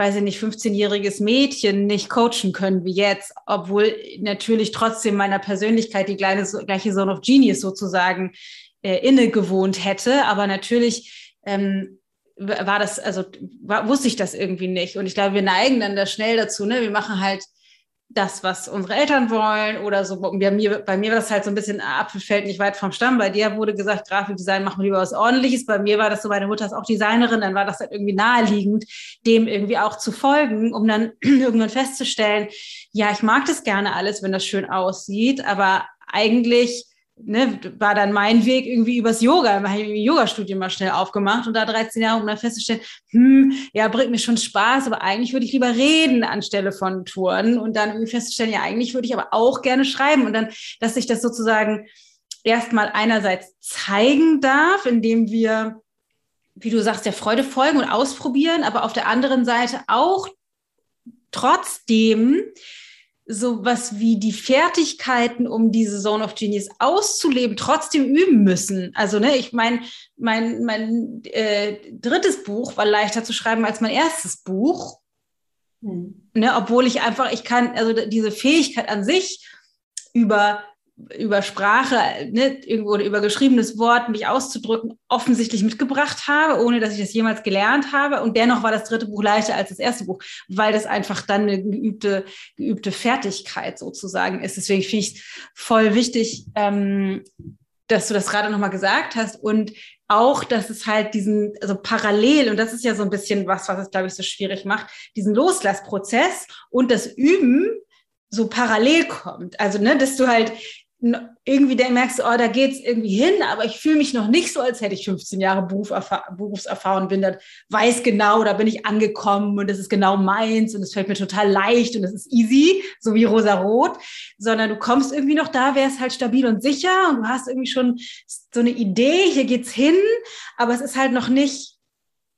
weiß ich nicht, 15-jähriges Mädchen nicht coachen können wie jetzt, obwohl natürlich trotzdem meiner Persönlichkeit die kleine, gleiche Zone of Genius sozusagen äh, inne gewohnt hätte. Aber natürlich, ähm, war das, also war, wusste ich das irgendwie nicht. Und ich glaube, wir neigen dann da schnell dazu, ne? Wir machen halt das, was unsere Eltern wollen oder so. Bei mir, bei mir war das halt so ein bisschen Apfel fällt nicht weit vom Stamm. Bei dir wurde gesagt, Grafikdesign machen wir lieber was ordentliches. Bei mir war das so, meine Mutter ist auch Designerin, dann war das halt irgendwie naheliegend, dem irgendwie auch zu folgen, um dann irgendwann festzustellen, ja, ich mag das gerne alles, wenn das schön aussieht, aber eigentlich ne, war dann mein Weg irgendwie übers Yoga. Ich habe ein Yoga-Studium mal schnell aufgemacht und da 13 Jahre, um dann festzustellen, hm, ja, bringt mir schon Spaß, aber eigentlich würde ich lieber reden anstelle von Touren und dann irgendwie festzustellen, ja, eigentlich würde ich aber auch gerne schreiben und dann, dass sich das sozusagen erstmal einerseits zeigen darf, indem wir, wie du sagst, der Freude folgen und ausprobieren, aber auf der anderen Seite auch trotzdem so was wie die Fertigkeiten, um diese Zone of Genius auszuleben, trotzdem üben müssen. Also, ne, ich meine, mein, mein äh, drittes Buch war leichter zu schreiben als mein erstes Buch. Hm. Ne, obwohl ich einfach, ich kann, also diese Fähigkeit an sich über über Sprache, ne, irgendwo oder über geschriebenes Wort mich auszudrücken, offensichtlich mitgebracht habe, ohne dass ich das jemals gelernt habe. Und dennoch war das dritte Buch leichter als das erste Buch, weil das einfach dann eine geübte, geübte Fertigkeit sozusagen ist. Deswegen finde ich es voll wichtig, ähm, dass du das gerade nochmal gesagt hast und auch, dass es halt diesen, also parallel, und das ist ja so ein bisschen was, was es, glaube ich, so schwierig macht, diesen Loslassprozess und das Üben so parallel kommt. Also, ne, dass du halt irgendwie dann merkst du, oh, da geht's irgendwie hin, aber ich fühle mich noch nicht so, als hätte ich 15 Jahre Berufserfahrung, bin da, weiß genau, da bin ich angekommen und das ist genau meins und es fällt mir total leicht und es ist easy, so wie rosa-rot, sondern du kommst irgendwie noch da, wärst halt stabil und sicher und du hast irgendwie schon so eine Idee, hier geht's hin, aber es ist halt noch nicht,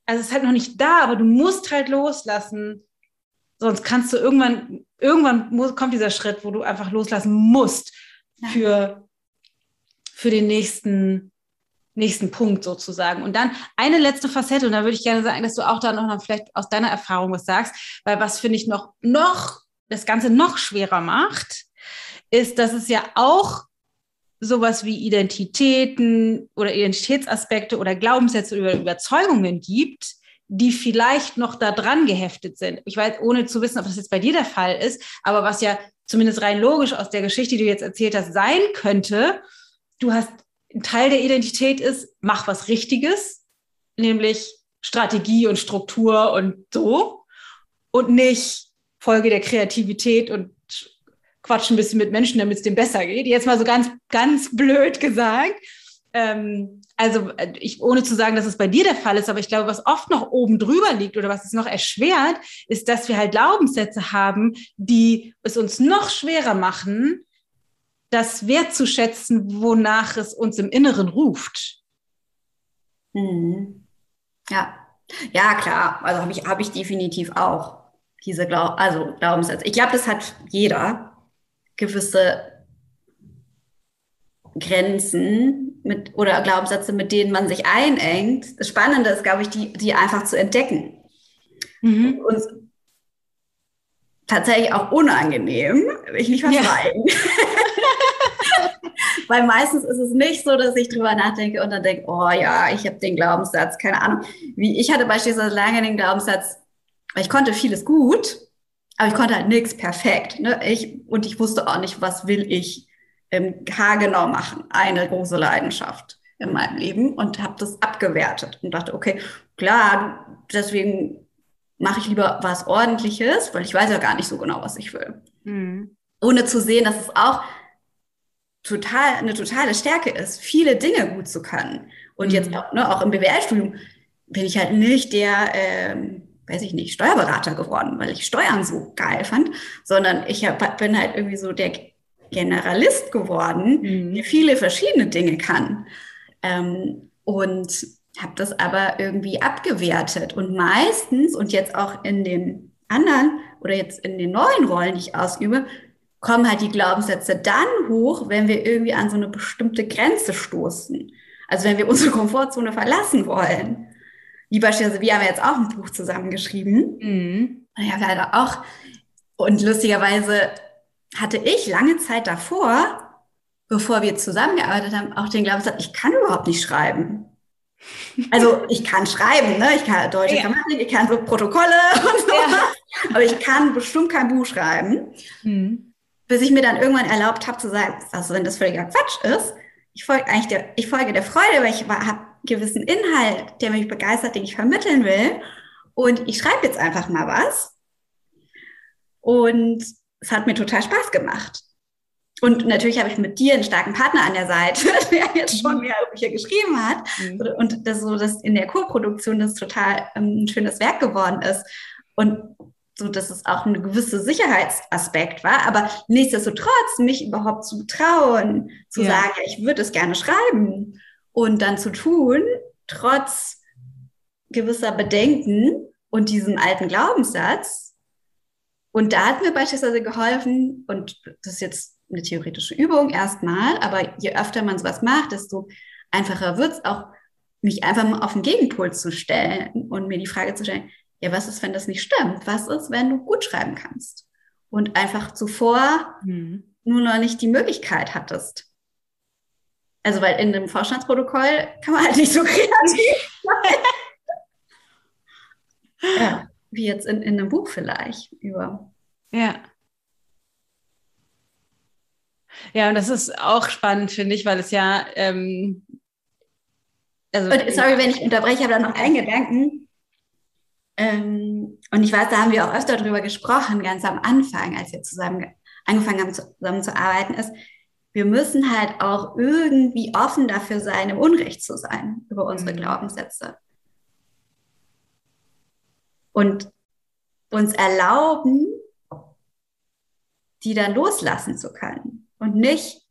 also es ist halt noch nicht da, aber du musst halt loslassen, sonst kannst du irgendwann, irgendwann muss, kommt dieser Schritt, wo du einfach loslassen musst für, für den nächsten, nächsten Punkt sozusagen. Und dann eine letzte Facette, und da würde ich gerne sagen, dass du auch da noch vielleicht aus deiner Erfahrung was sagst, weil was finde ich noch, noch, das Ganze noch schwerer macht, ist, dass es ja auch sowas wie Identitäten oder Identitätsaspekte oder Glaubenssätze oder Überzeugungen gibt, die vielleicht noch da dran geheftet sind. Ich weiß, ohne zu wissen, ob das jetzt bei dir der Fall ist, aber was ja zumindest rein logisch aus der Geschichte, die du jetzt erzählt hast, sein könnte, du hast ein Teil der Identität ist, mach was Richtiges, nämlich Strategie und Struktur und so und nicht Folge der Kreativität und quatsch ein bisschen mit Menschen, damit es dem besser geht. Jetzt mal so ganz, ganz blöd gesagt. Ähm, also äh, ich, ohne zu sagen, dass es bei dir der Fall ist, aber ich glaube, was oft noch oben drüber liegt oder was es noch erschwert, ist, dass wir halt Glaubenssätze haben, die es uns noch schwerer machen, das wertzuschätzen, wonach es uns im Inneren ruft. Mhm. Ja, ja klar. Also habe ich, hab ich definitiv auch diese Glaub also Glaubenssätze. Ich glaube, das hat jeder gewisse Grenzen mit, oder Glaubenssätze, mit denen man sich einengt. Das Spannende ist, glaube ich, die, die einfach zu entdecken. Mhm. Und tatsächlich auch unangenehm, will ich nicht verschweigen. Ja. Weil meistens ist es nicht so, dass ich drüber nachdenke und dann denke, oh ja, ich habe den Glaubenssatz, keine Ahnung. Wie ich hatte beispielsweise lange den Glaubenssatz, ich konnte vieles gut, aber ich konnte halt nichts perfekt. Ne? Ich, und ich wusste auch nicht, was will ich ähm, haargenau machen. Eine große Leidenschaft in meinem Leben und habe das abgewertet und dachte, okay, klar, deswegen mache ich lieber was Ordentliches, weil ich weiß ja gar nicht so genau, was ich will. Mhm. Ohne zu sehen, dass es auch total eine totale Stärke ist, viele Dinge gut zu können. Und mhm. jetzt auch, ne, auch im BWL-Studium bin ich halt nicht der, ähm, weiß ich nicht, Steuerberater geworden, weil ich Steuern so geil fand, sondern ich hab, bin halt irgendwie so der Generalist geworden, mhm. der viele verschiedene Dinge kann. Ähm, und habe das aber irgendwie abgewertet. Und meistens, und jetzt auch in den anderen oder jetzt in den neuen Rollen, die ich ausübe, kommen halt die Glaubenssätze dann hoch, wenn wir irgendwie an so eine bestimmte Grenze stoßen. Also wenn wir unsere Komfortzone verlassen wollen. Wie beispielsweise, wir haben jetzt auch ein Buch zusammengeschrieben. Mhm. Ja, leider auch. Und lustigerweise hatte ich lange Zeit davor, bevor wir zusammengearbeitet haben, auch den Glaubenssatz, ich kann überhaupt nicht schreiben. Also ich kann schreiben, ne? ich kann deutsche ja. Grammatik, ich kann so Protokolle und so, ja. aber ich kann bestimmt kein Buch schreiben. Mhm. Bis ich mir dann irgendwann erlaubt habe zu sagen, also wenn das völliger Quatsch ist, ich folge eigentlich der, ich folge der Freude, weil ich habe gewissen Inhalt, der mich begeistert, den ich vermitteln will. Und ich schreibe jetzt einfach mal was. Und es hat mir total Spaß gemacht. Und natürlich habe ich mit dir einen starken Partner an der Seite, der jetzt schon mehrere Bücher geschrieben hat. Mhm. Und das so, dass in der Co-Produktion das total ähm, ein schönes Werk geworden ist. Und so, dass es auch ein gewisser Sicherheitsaspekt war. Aber nichtsdestotrotz, mich überhaupt zu trauen, zu ja. sagen, ich würde es gerne schreiben und dann zu tun, trotz gewisser Bedenken und diesem alten Glaubenssatz. Und da hat mir beispielsweise geholfen, und das ist jetzt eine theoretische Übung erstmal, aber je öfter man sowas macht, desto einfacher wird es auch, mich einfach mal auf den Gegenpol zu stellen und mir die Frage zu stellen, ja, was ist, wenn das nicht stimmt? Was ist, wenn du gut schreiben kannst? Und einfach zuvor hm. nur noch nicht die Möglichkeit hattest. Also, weil in dem Vorstandsprotokoll kann man halt nicht so kreativ sein. ja, wie jetzt in, in einem Buch vielleicht über. Ja. Ja, und das ist auch spannend, finde ich, weil es ja. Ähm, also, und, sorry, wenn ich unterbreche, habe da noch einen Gedanken. Ähm, und ich weiß, da haben wir auch öfter drüber gesprochen, ganz am Anfang, als wir zusammen angefangen haben, zusammen zu arbeiten, ist, wir müssen halt auch irgendwie offen dafür sein, im Unrecht zu sein über unsere mhm. Glaubenssätze. Und uns erlauben, die dann loslassen zu können und nicht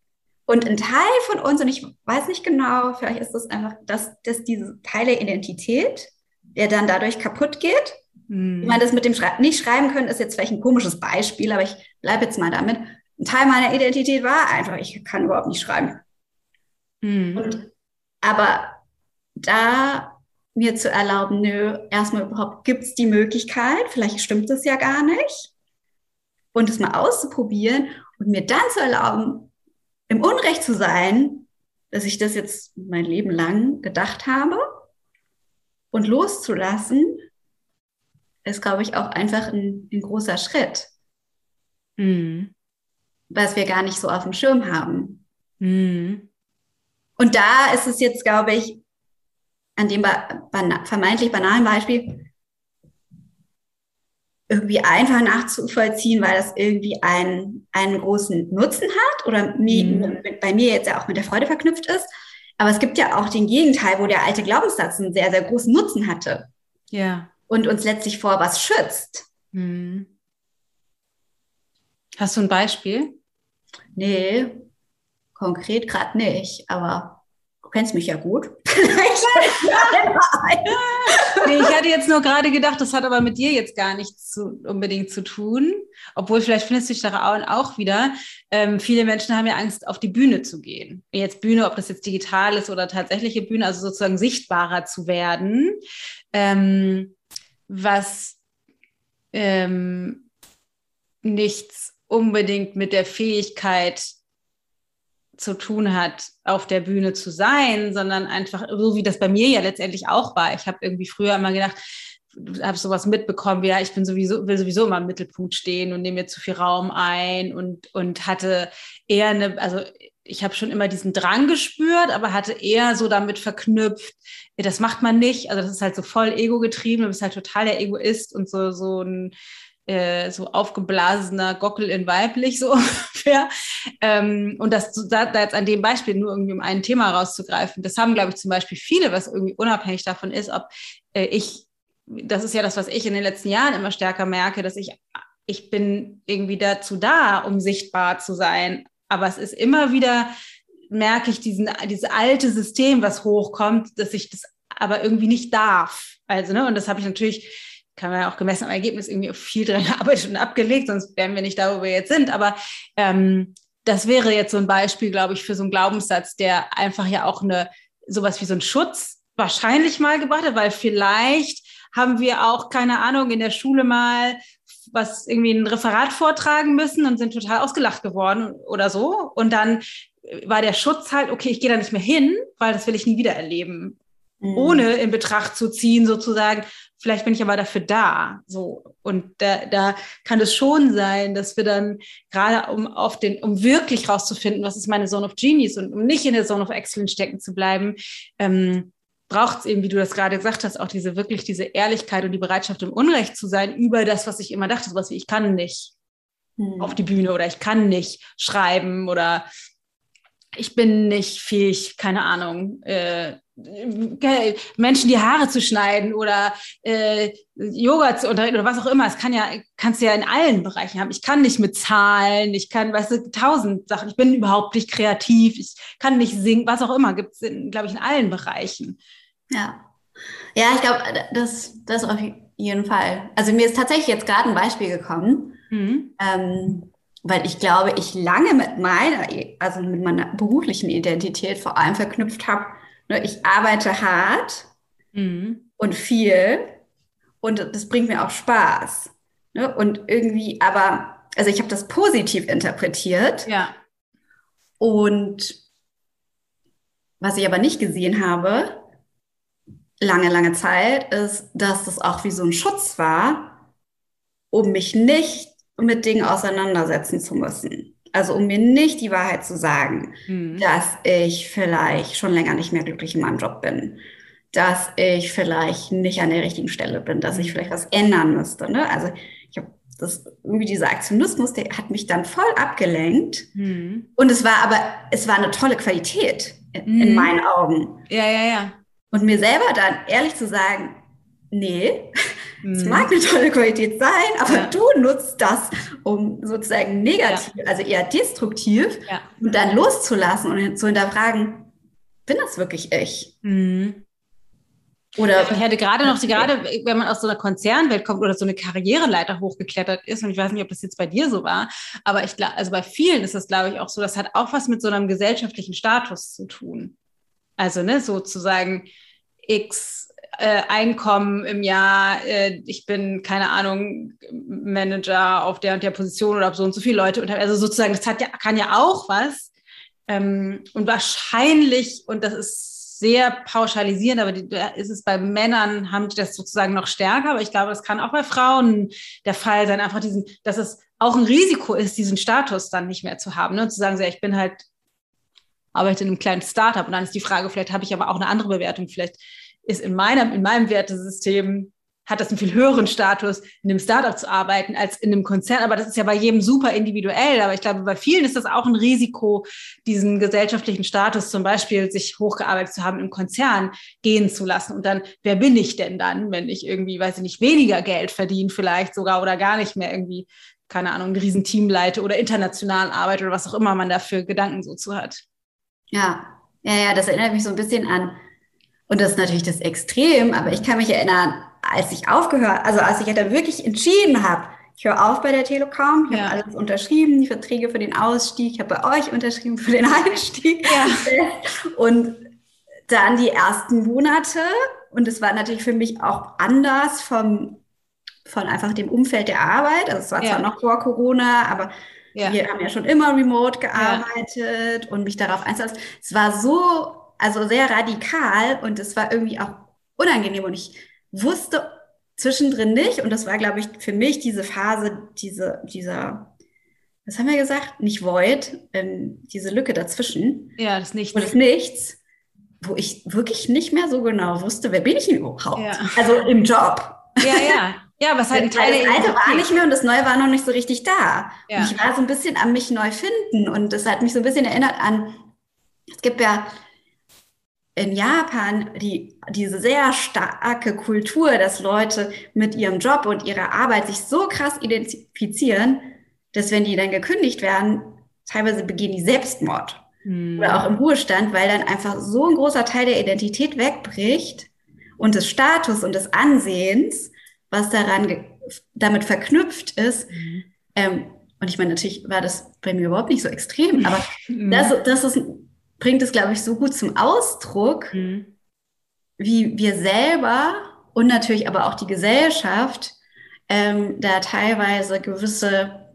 und ein Teil von uns, und ich weiß nicht genau, vielleicht ist das einfach, dass, dass diese Teil der Identität, der dann dadurch kaputt geht. Mhm. Ich meine, das mit dem Schrei nicht schreiben können, ist jetzt vielleicht ein komisches Beispiel, aber ich bleibe jetzt mal damit. Ein Teil meiner Identität war einfach, ich kann überhaupt nicht schreiben. Mhm. Und, aber da mir zu erlauben, nö, erstmal überhaupt gibt es die Möglichkeit, vielleicht stimmt es ja gar nicht, und es mal auszuprobieren und mir dann zu erlauben, im Unrecht zu sein, dass ich das jetzt mein Leben lang gedacht habe und loszulassen, ist, glaube ich, auch einfach ein, ein großer Schritt. Mhm. Was wir gar nicht so auf dem Schirm haben. Mhm. Und da ist es jetzt, glaube ich, an dem bana vermeintlich banalen Beispiel, irgendwie einfach nachzuvollziehen, weil das irgendwie einen, einen großen Nutzen hat oder mhm. bei mir jetzt ja auch mit der Freude verknüpft ist. Aber es gibt ja auch den Gegenteil, wo der alte Glaubenssatz einen sehr, sehr großen Nutzen hatte. Ja. Und uns letztlich vor was schützt. Mhm. Hast du ein Beispiel? Nee, konkret gerade nicht, aber kennst mich ja gut. nee, ich hatte jetzt nur gerade gedacht, das hat aber mit dir jetzt gar nichts zu, unbedingt zu tun. Obwohl, vielleicht findest du dich daran auch wieder. Ähm, viele Menschen haben ja Angst, auf die Bühne zu gehen. Jetzt Bühne, ob das jetzt digital ist oder tatsächliche Bühne, also sozusagen sichtbarer zu werden. Ähm, was ähm, nichts unbedingt mit der Fähigkeit zu tun hat, auf der Bühne zu sein, sondern einfach so wie das bei mir ja letztendlich auch war. Ich habe irgendwie früher immer gedacht, habe sowas mitbekommen, wie ja, ich bin sowieso, will sowieso immer im Mittelpunkt stehen und nehme mir zu viel Raum ein und, und hatte eher eine, also ich habe schon immer diesen Drang gespürt, aber hatte eher so damit verknüpft, das macht man nicht. Also das ist halt so voll ego-getrieben, du bist halt total der Egoist und so, so ein äh, so aufgeblasener Gockel in weiblich, so ungefähr. Ähm, und das da, da jetzt an dem Beispiel nur irgendwie um ein Thema rauszugreifen, das haben, glaube ich, zum Beispiel viele, was irgendwie unabhängig davon ist, ob äh, ich, das ist ja das, was ich in den letzten Jahren immer stärker merke, dass ich, ich bin irgendwie dazu da, um sichtbar zu sein. Aber es ist immer wieder, merke ich diesen, dieses alte System, was hochkommt, dass ich das aber irgendwie nicht darf. Also, ne, und das habe ich natürlich kann man ja auch gemessen am Ergebnis irgendwie viel dran gearbeitet und abgelegt, sonst wären wir nicht da, wo wir jetzt sind. Aber ähm, das wäre jetzt so ein Beispiel, glaube ich, für so einen Glaubenssatz, der einfach ja auch eine sowas wie so einen Schutz wahrscheinlich mal gebracht hat, weil vielleicht haben wir auch, keine Ahnung, in der Schule mal was irgendwie ein Referat vortragen müssen und sind total ausgelacht geworden oder so. Und dann war der Schutz halt, okay, ich gehe da nicht mehr hin, weil das will ich nie wieder erleben. Mhm. Ohne in Betracht zu ziehen, sozusagen, vielleicht bin ich aber dafür da. So. Und da, da kann es schon sein, dass wir dann gerade um auf den, um wirklich rauszufinden, was ist meine Zone of Genius und um nicht in der Zone of Excellence stecken zu bleiben, ähm, braucht es eben, wie du das gerade gesagt hast, auch diese wirklich diese Ehrlichkeit und die Bereitschaft, im Unrecht zu sein über das, was ich immer dachte, sowas wie ich kann nicht hm. auf die Bühne oder ich kann nicht schreiben oder ich bin nicht fähig, keine Ahnung, äh, Menschen die Haare zu schneiden oder äh, Yoga zu unterrichten oder was auch immer. Es kann ja, kannst du ja in allen Bereichen haben. Ich kann nicht mit Zahlen, ich kann, weißt du, tausend Sachen. Ich bin überhaupt nicht kreativ, ich kann nicht singen, was auch immer. Gibt es, glaube ich, in allen Bereichen. Ja. Ja, ich glaube, das, das auf jeden Fall. Also mir ist tatsächlich jetzt gerade ein Beispiel gekommen. Mhm. Ähm, weil ich glaube, ich lange mit meiner, also mit meiner beruflichen Identität vor allem verknüpft habe, ich arbeite hart mhm. und viel und das bringt mir auch Spaß. Ne? Und irgendwie, aber, also ich habe das positiv interpretiert. Ja. Und was ich aber nicht gesehen habe, lange, lange Zeit, ist, dass das auch wie so ein Schutz war, um mich nicht mit Dingen auseinandersetzen zu müssen. Also um mir nicht die Wahrheit zu sagen, mhm. dass ich vielleicht schon länger nicht mehr glücklich in meinem Job bin, dass ich vielleicht nicht an der richtigen Stelle bin, dass ich hm. vielleicht was ändern müsste. Ne? Also ich habe das irgendwie dieser Aktionismus, der hat mich dann voll abgelenkt. Mhm. Und es war aber, es war eine tolle Qualität in, in meinen Augen. Ja, ja, ja. Und mir selber dann ehrlich zu sagen, nee, es mhm. mag eine tolle Qualität sein, aber ja. du nutzt das, um sozusagen negativ, ja. also eher destruktiv, ja. und dann loszulassen und zu hinterfragen, bin das wirklich ich? Mhm. Oder ich hatte gerade noch, gerade wenn man aus so einer Konzernwelt kommt oder so eine Karriereleiter hochgeklettert ist, und ich weiß nicht, ob das jetzt bei dir so war, aber ich glaube, also bei vielen ist das, glaube ich, auch so, das hat auch was mit so einem gesellschaftlichen Status zu tun. Also, ne, sozusagen X äh, Einkommen im Jahr, äh, ich bin, keine Ahnung, Manager auf der und der Position oder so und so viele Leute. Und also sozusagen, das hat ja, kann ja auch was. Ähm, und wahrscheinlich, und das ist sehr pauschalisierend, aber die, ist es bei Männern, haben die das sozusagen noch stärker, aber ich glaube, das kann auch bei Frauen der Fall sein, einfach diesen, dass es auch ein Risiko ist, diesen Status dann nicht mehr zu haben. Ne? Und zu sagen, so, ja, ich bin halt arbeite in einem kleinen Startup und dann ist die Frage, vielleicht habe ich aber auch eine andere Bewertung, vielleicht ist in meinem, in meinem Wertesystem, hat das einen viel höheren Status, in einem Startup zu arbeiten, als in einem Konzern. Aber das ist ja bei jedem super individuell. Aber ich glaube, bei vielen ist das auch ein Risiko, diesen gesellschaftlichen Status zum Beispiel sich hochgearbeitet zu haben, im Konzern gehen zu lassen. Und dann, wer bin ich denn dann, wenn ich irgendwie, weiß ich nicht, weniger Geld verdiene vielleicht sogar oder gar nicht mehr irgendwie, keine Ahnung, ein Riesenteam leite oder international arbeite oder was auch immer man dafür Gedanken so zu hat. Ja, ja, ja, das erinnert mich so ein bisschen an und das ist natürlich das Extrem, aber ich kann mich erinnern, als ich aufgehört, also als ich ja dann wirklich entschieden habe, ich höre auf bei der Telekom, ich ja. habe alles unterschrieben, die Verträge für den Ausstieg, ich habe bei euch unterschrieben für den Einstieg. Ja. Und dann die ersten Monate, und es war natürlich für mich auch anders vom, von einfach dem Umfeld der Arbeit. Also es war ja. zwar noch vor Corona, aber wir haben ja schon immer remote gearbeitet und mich darauf einzulassen. Es war so also sehr radikal und es war irgendwie auch unangenehm und ich wusste zwischendrin nicht. Und das war, glaube ich, für mich diese Phase, diese, dieser, was haben wir gesagt? Nicht Void, ähm, diese Lücke dazwischen. Ja, das Nichts. Und das Nichts, wo ich wirklich nicht mehr so genau wusste, wer bin ich überhaupt? Ja. Also im Job. Ja, ja. Ja, was halt ein Teil das Alte war nicht mehr und das Neue war noch nicht so richtig da. Ja. Ich war so ein bisschen am mich neu finden und das hat mich so ein bisschen erinnert an, es gibt ja in Japan die, diese sehr starke Kultur, dass Leute mit ihrem Job und ihrer Arbeit sich so krass identifizieren, dass wenn die dann gekündigt werden, teilweise begehen die Selbstmord Hm. oder auch im Ruhestand, weil dann einfach so ein großer Teil der Identität wegbricht und des Status und des Ansehens, was daran damit verknüpft ist. Mhm. Ähm, und ich meine, natürlich war das bei mir überhaupt nicht so extrem, aber Mhm. das, das ist, bringt es, glaube ich, so gut zum Ausdruck, Mhm. wie wir selber und natürlich aber auch die Gesellschaft ähm, da teilweise gewisse,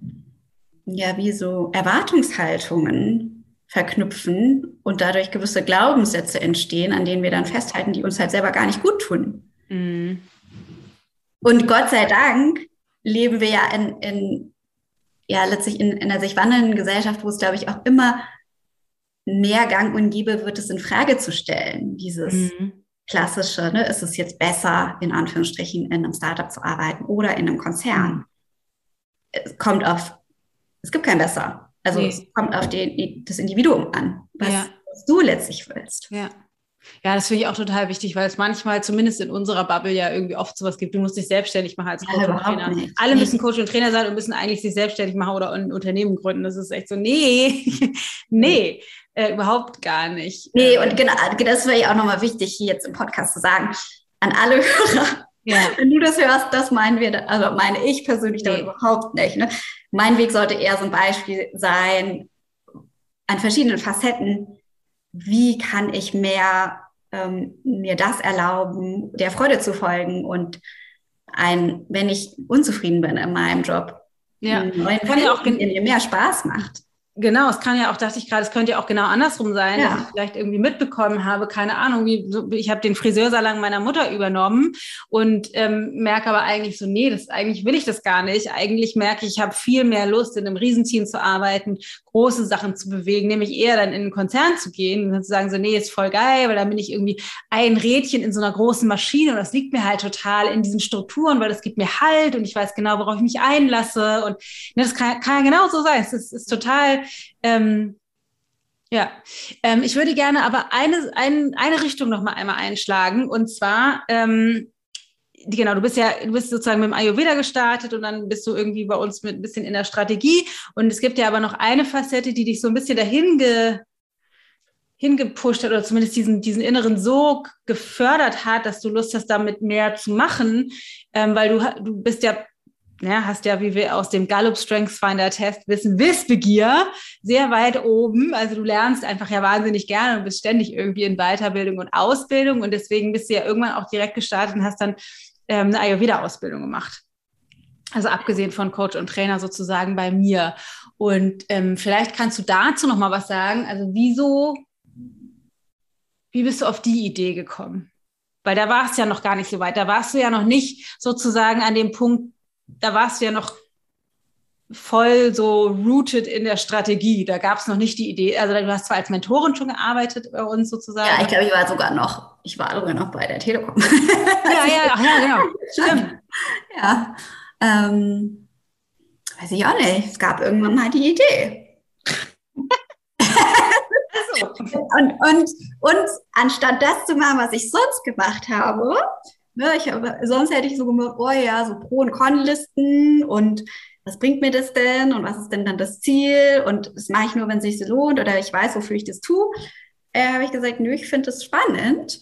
ja, wie so Erwartungshaltungen verknüpfen und dadurch gewisse Glaubenssätze entstehen, an denen wir dann festhalten, die uns halt selber gar nicht gut tun. Mhm. Und Gott sei Dank leben wir ja in, in ja, letztlich in, in einer sich wandelnden Gesellschaft, wo es, glaube ich, auch immer mehr Gang und Gäbe wird, es in Frage zu stellen. Dieses Mhm. klassische, ne, ist es jetzt besser, in Anführungsstrichen, in einem Startup zu arbeiten oder in einem Konzern? Es kommt auf, es gibt kein besser. Also Nee. es kommt auf den, das Individuum an, was, Ja. was du letztlich willst. Ja. Ja, das finde ich auch total wichtig, weil es manchmal, zumindest in unserer Bubble, ja irgendwie oft sowas gibt. Du musst dich selbstständig machen als Ja, Coach und überhaupt Trainer. nicht. Alle Nee. müssen Coach und Trainer sein und müssen eigentlich sich selbstständig machen oder ein Unternehmen gründen. Das ist echt so, nee, nee, äh, überhaupt gar nicht. Nee, Ähm, und genau, das wäre ja auch nochmal wichtig, hier jetzt im Podcast zu sagen, an alle Hörer, ja. wenn du das hörst, das meinen wir, also meine ich persönlich Nee. überhaupt nicht. Ne? Mein Weg sollte eher so ein Beispiel sein, an verschiedenen Facetten, wie kann ich mehr ähm, mir das erlauben, der Freude zu folgen und ein, wenn ich unzufrieden bin in meinem Job, ja. einen neuen Kann ja auch der mir mehr Spaß macht. Genau, es kann ja auch, dachte ich gerade, es könnte ja auch genau andersrum sein, Ja. dass ich vielleicht irgendwie mitbekommen habe, keine Ahnung, wie so, ich habe den Friseursalon meiner Mutter übernommen und ähm, merke aber eigentlich so, nee, das eigentlich will ich das gar nicht. Eigentlich merke ich, ich habe viel mehr Lust, in einem Riesenteam zu arbeiten, große Sachen zu bewegen, nämlich eher dann in einen Konzern zu gehen und dann zu sagen, so, nee, ist voll geil, weil dann bin ich irgendwie ein Rädchen in so einer großen Maschine und das liegt mir halt total in diesen Strukturen, weil das gibt mir Halt und ich weiß genau, worauf ich mich einlasse und ne, das kann, kann ja genau so sein. Es ist, ist total ähm, ja, ähm, ich würde gerne aber eine, ein, eine Richtung noch mal einmal einschlagen. Und zwar ähm, genau, du bist ja, du bist sozusagen mit dem Ayurveda gestartet und dann bist du irgendwie bei uns mit ein bisschen in der Strategie. Und es gibt ja aber noch eine Facette, die dich so ein bisschen dahin ge, hingepusht hat oder zumindest diesen, diesen inneren Sog gefördert hat, dass du Lust hast, damit mehr zu machen, ähm, weil du, du bist ja ja, hast ja, wie wir aus dem Gallup Strengths Finder Test wissen, Wissbegier sehr weit oben. Also du lernst einfach ja wahnsinnig gerne und bist ständig irgendwie in Weiterbildung und Ausbildung und deswegen bist du ja irgendwann auch direkt gestartet und hast dann ähm, eine Ayurveda-Ausbildung gemacht. Also abgesehen von Coach und Trainer sozusagen bei mir. Und ähm, vielleicht kannst du dazu noch mal was sagen. Also wieso, wie bist du auf die Idee gekommen? Weil da warst du ja noch gar nicht so weit. Da warst du ja noch nicht sozusagen an dem Punkt, da warst du ja noch voll so rooted in der Strategie. Da gab es noch nicht die Idee. Also du hast zwar als Mentorin schon gearbeitet bei uns sozusagen. Ja, ich glaube, ich war sogar noch, ich war sogar noch bei der Telekom. ja, ja, ach, ja, genau. Stimmt. Ja, ähm, weiß ich auch nicht. Es gab irgendwann mal die Idee. Und, und, und anstatt das zu machen, was ich sonst gemacht habe, ne, ich habe, sonst hätte ich so gemacht, oh ja, so Pro- und Con-Listen und was bringt mir das denn und was ist denn dann das Ziel und das mache ich nur, wenn es sich lohnt oder ich weiß, wofür ich das tue, äh, habe ich gesagt, nö, ich finde das spannend.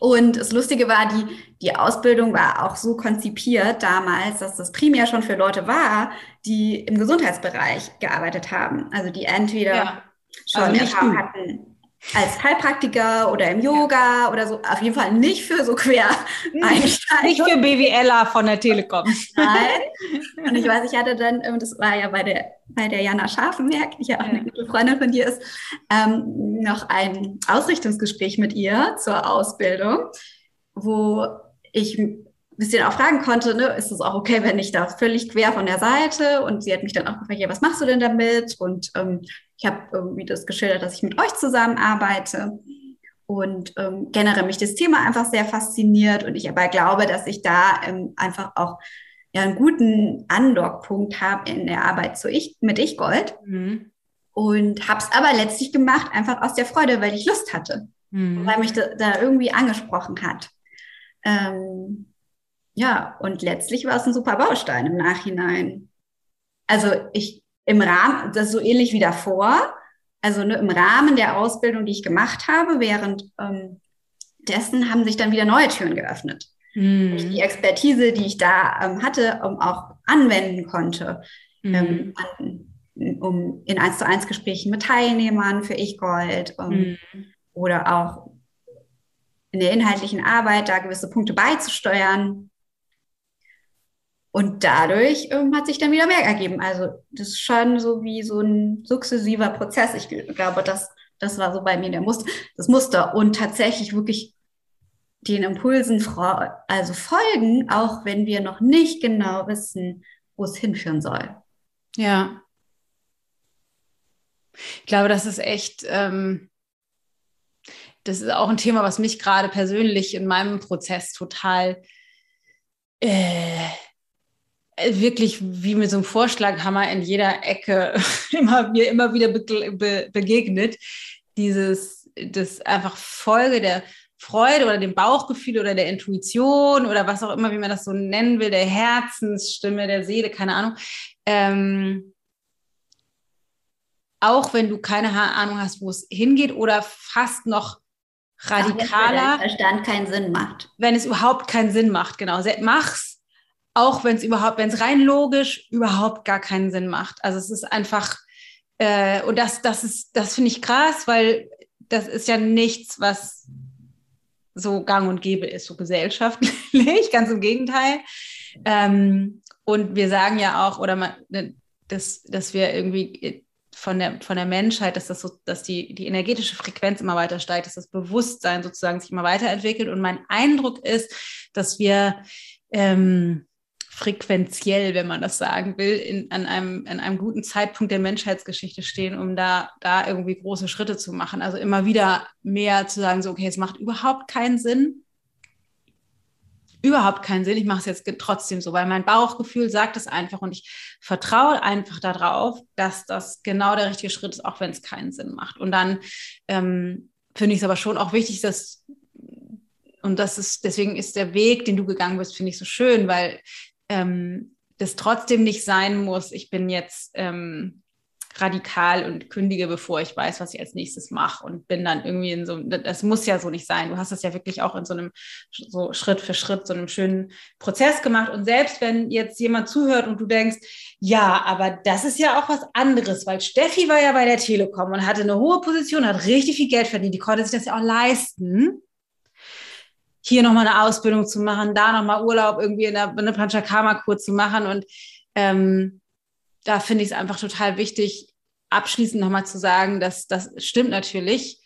Und das Lustige war, die, die Ausbildung war auch so konzipiert damals, dass das primär schon für Leute war, die im Gesundheitsbereich gearbeitet haben. Also die entweder ja. schon Also Erfahrung hatten als Heilpraktiker oder im Yoga oder so. Auf jeden Fall nicht für so quer Einsteiger. Nicht für BWLer von der Telekom. Nein. Und ich weiß, ich hatte dann, ähm, das war ja bei der, bei der Jana Scharfenberg, die ja auch Ja. eine gute Freundin von dir ist, ähm, noch ein Ausrichtungsgespräch mit ihr zur Ausbildung, wo ich bisschen auch fragen konnte, ne, ist es auch okay, wenn ich da völlig quer von der Seite? Und sie hat mich dann auch gefragt, ja, was machst du denn damit? Und ähm, ich habe irgendwie das geschildert, dass ich mit euch zusammenarbeite und ähm, generell mich das Thema einfach sehr fasziniert und ich aber glaube, dass ich da ähm, einfach auch ja einen guten Andockpunkt habe in der Arbeit zu ich, mit Ich-Gold. Mhm. Und habe es aber letztlich gemacht, einfach aus der Freude, weil ich Lust hatte. Mhm. Weil mich da, da, irgendwie angesprochen hat. Ähm, ja, und letztlich war es ein super Baustein im Nachhinein. Also ich im Rahmen, das ist so ähnlich wie davor, also ne, im Rahmen der Ausbildung, die ich gemacht habe, während ähm, dessen haben sich dann wieder neue Türen geöffnet. Mhm. Die Expertise, die ich da ähm, hatte, um, auch anwenden konnte, mhm. ähm, an, um in eins zu eins Gesprächen mit Teilnehmern für Ich Gold mhm. oder auch in der inhaltlichen Arbeit da gewisse Punkte beizusteuern. Und dadurch ähm, hat sich dann wieder mehr ergeben. Also das ist schon so wie so ein sukzessiver Prozess. Ich glaube, das, das war so bei mir der Muster, das Muster. Und tatsächlich wirklich den Impulsen also folgen, auch wenn wir noch nicht genau wissen, wo es hinführen soll. Ja. Ich glaube, das ist echt, ähm, das ist auch ein Thema, was mich gerade persönlich in meinem Prozess total äh, wirklich wie mit so einem Vorschlaghammer in jeder Ecke immer, mir immer wieder be begegnet. Dieses, das einfach Folge der Freude oder dem Bauchgefühl oder der Intuition oder was auch immer, wie man das so nennen will, der Herzensstimme, der Seele, keine Ahnung. Ähm, auch wenn du keine Ahnung hast, wo es hingeht oder fast noch radikaler. Wenn Verstand keinen Sinn macht. Wenn es überhaupt keinen Sinn macht, genau. Mach's, auch wenn es überhaupt, wenn es rein logisch überhaupt gar keinen Sinn macht. Also es ist einfach, äh, und das, das ist, das finde ich krass, weil das ist ja nichts, was so gang und gäbe ist, so gesellschaftlich, ganz im Gegenteil. Ähm, und wir sagen ja auch, oder man, ne, dass, dass wir irgendwie von der, von der Menschheit, dass, das so, dass die, die energetische Frequenz immer weiter steigt, dass das Bewusstsein sozusagen sich immer weiterentwickelt. Und mein Eindruck ist, dass wir ähm, frequenziell, wenn man das sagen will, in, an, einem, an einem guten Zeitpunkt der Menschheitsgeschichte stehen, um da, da irgendwie große Schritte zu machen. Also immer wieder mehr zu sagen, so, okay, es macht überhaupt keinen Sinn. Überhaupt keinen Sinn. Ich mache es jetzt trotzdem so, weil mein Bauchgefühl sagt es einfach und ich vertraue einfach darauf, dass das genau der richtige Schritt ist, auch wenn es keinen Sinn macht. Und dann ähm, finde ich es aber schon auch wichtig, dass und das ist, deswegen ist der Weg, den du gegangen bist, finde ich so schön, weil ähm, das trotzdem nicht sein muss, ich bin jetzt ähm, radikal und kündige, bevor ich weiß, was ich als nächstes mache und bin dann irgendwie in so, das muss ja so nicht sein. Du hast das ja wirklich auch in so einem, so Schritt für Schritt, so einem schönen Prozess gemacht. Und selbst wenn jetzt jemand zuhört und du denkst, ja, aber das ist ja auch was anderes, weil Steffi war ja bei der Telekom und hatte eine hohe Position, hat richtig viel Geld verdient, die konnte sich das ja auch leisten hier nochmal eine Ausbildung zu machen, da nochmal Urlaub irgendwie in der, in der Panchakarma-Kur zu machen. Und ähm, da finde ich es einfach total wichtig, abschließend nochmal zu sagen, dass das stimmt natürlich.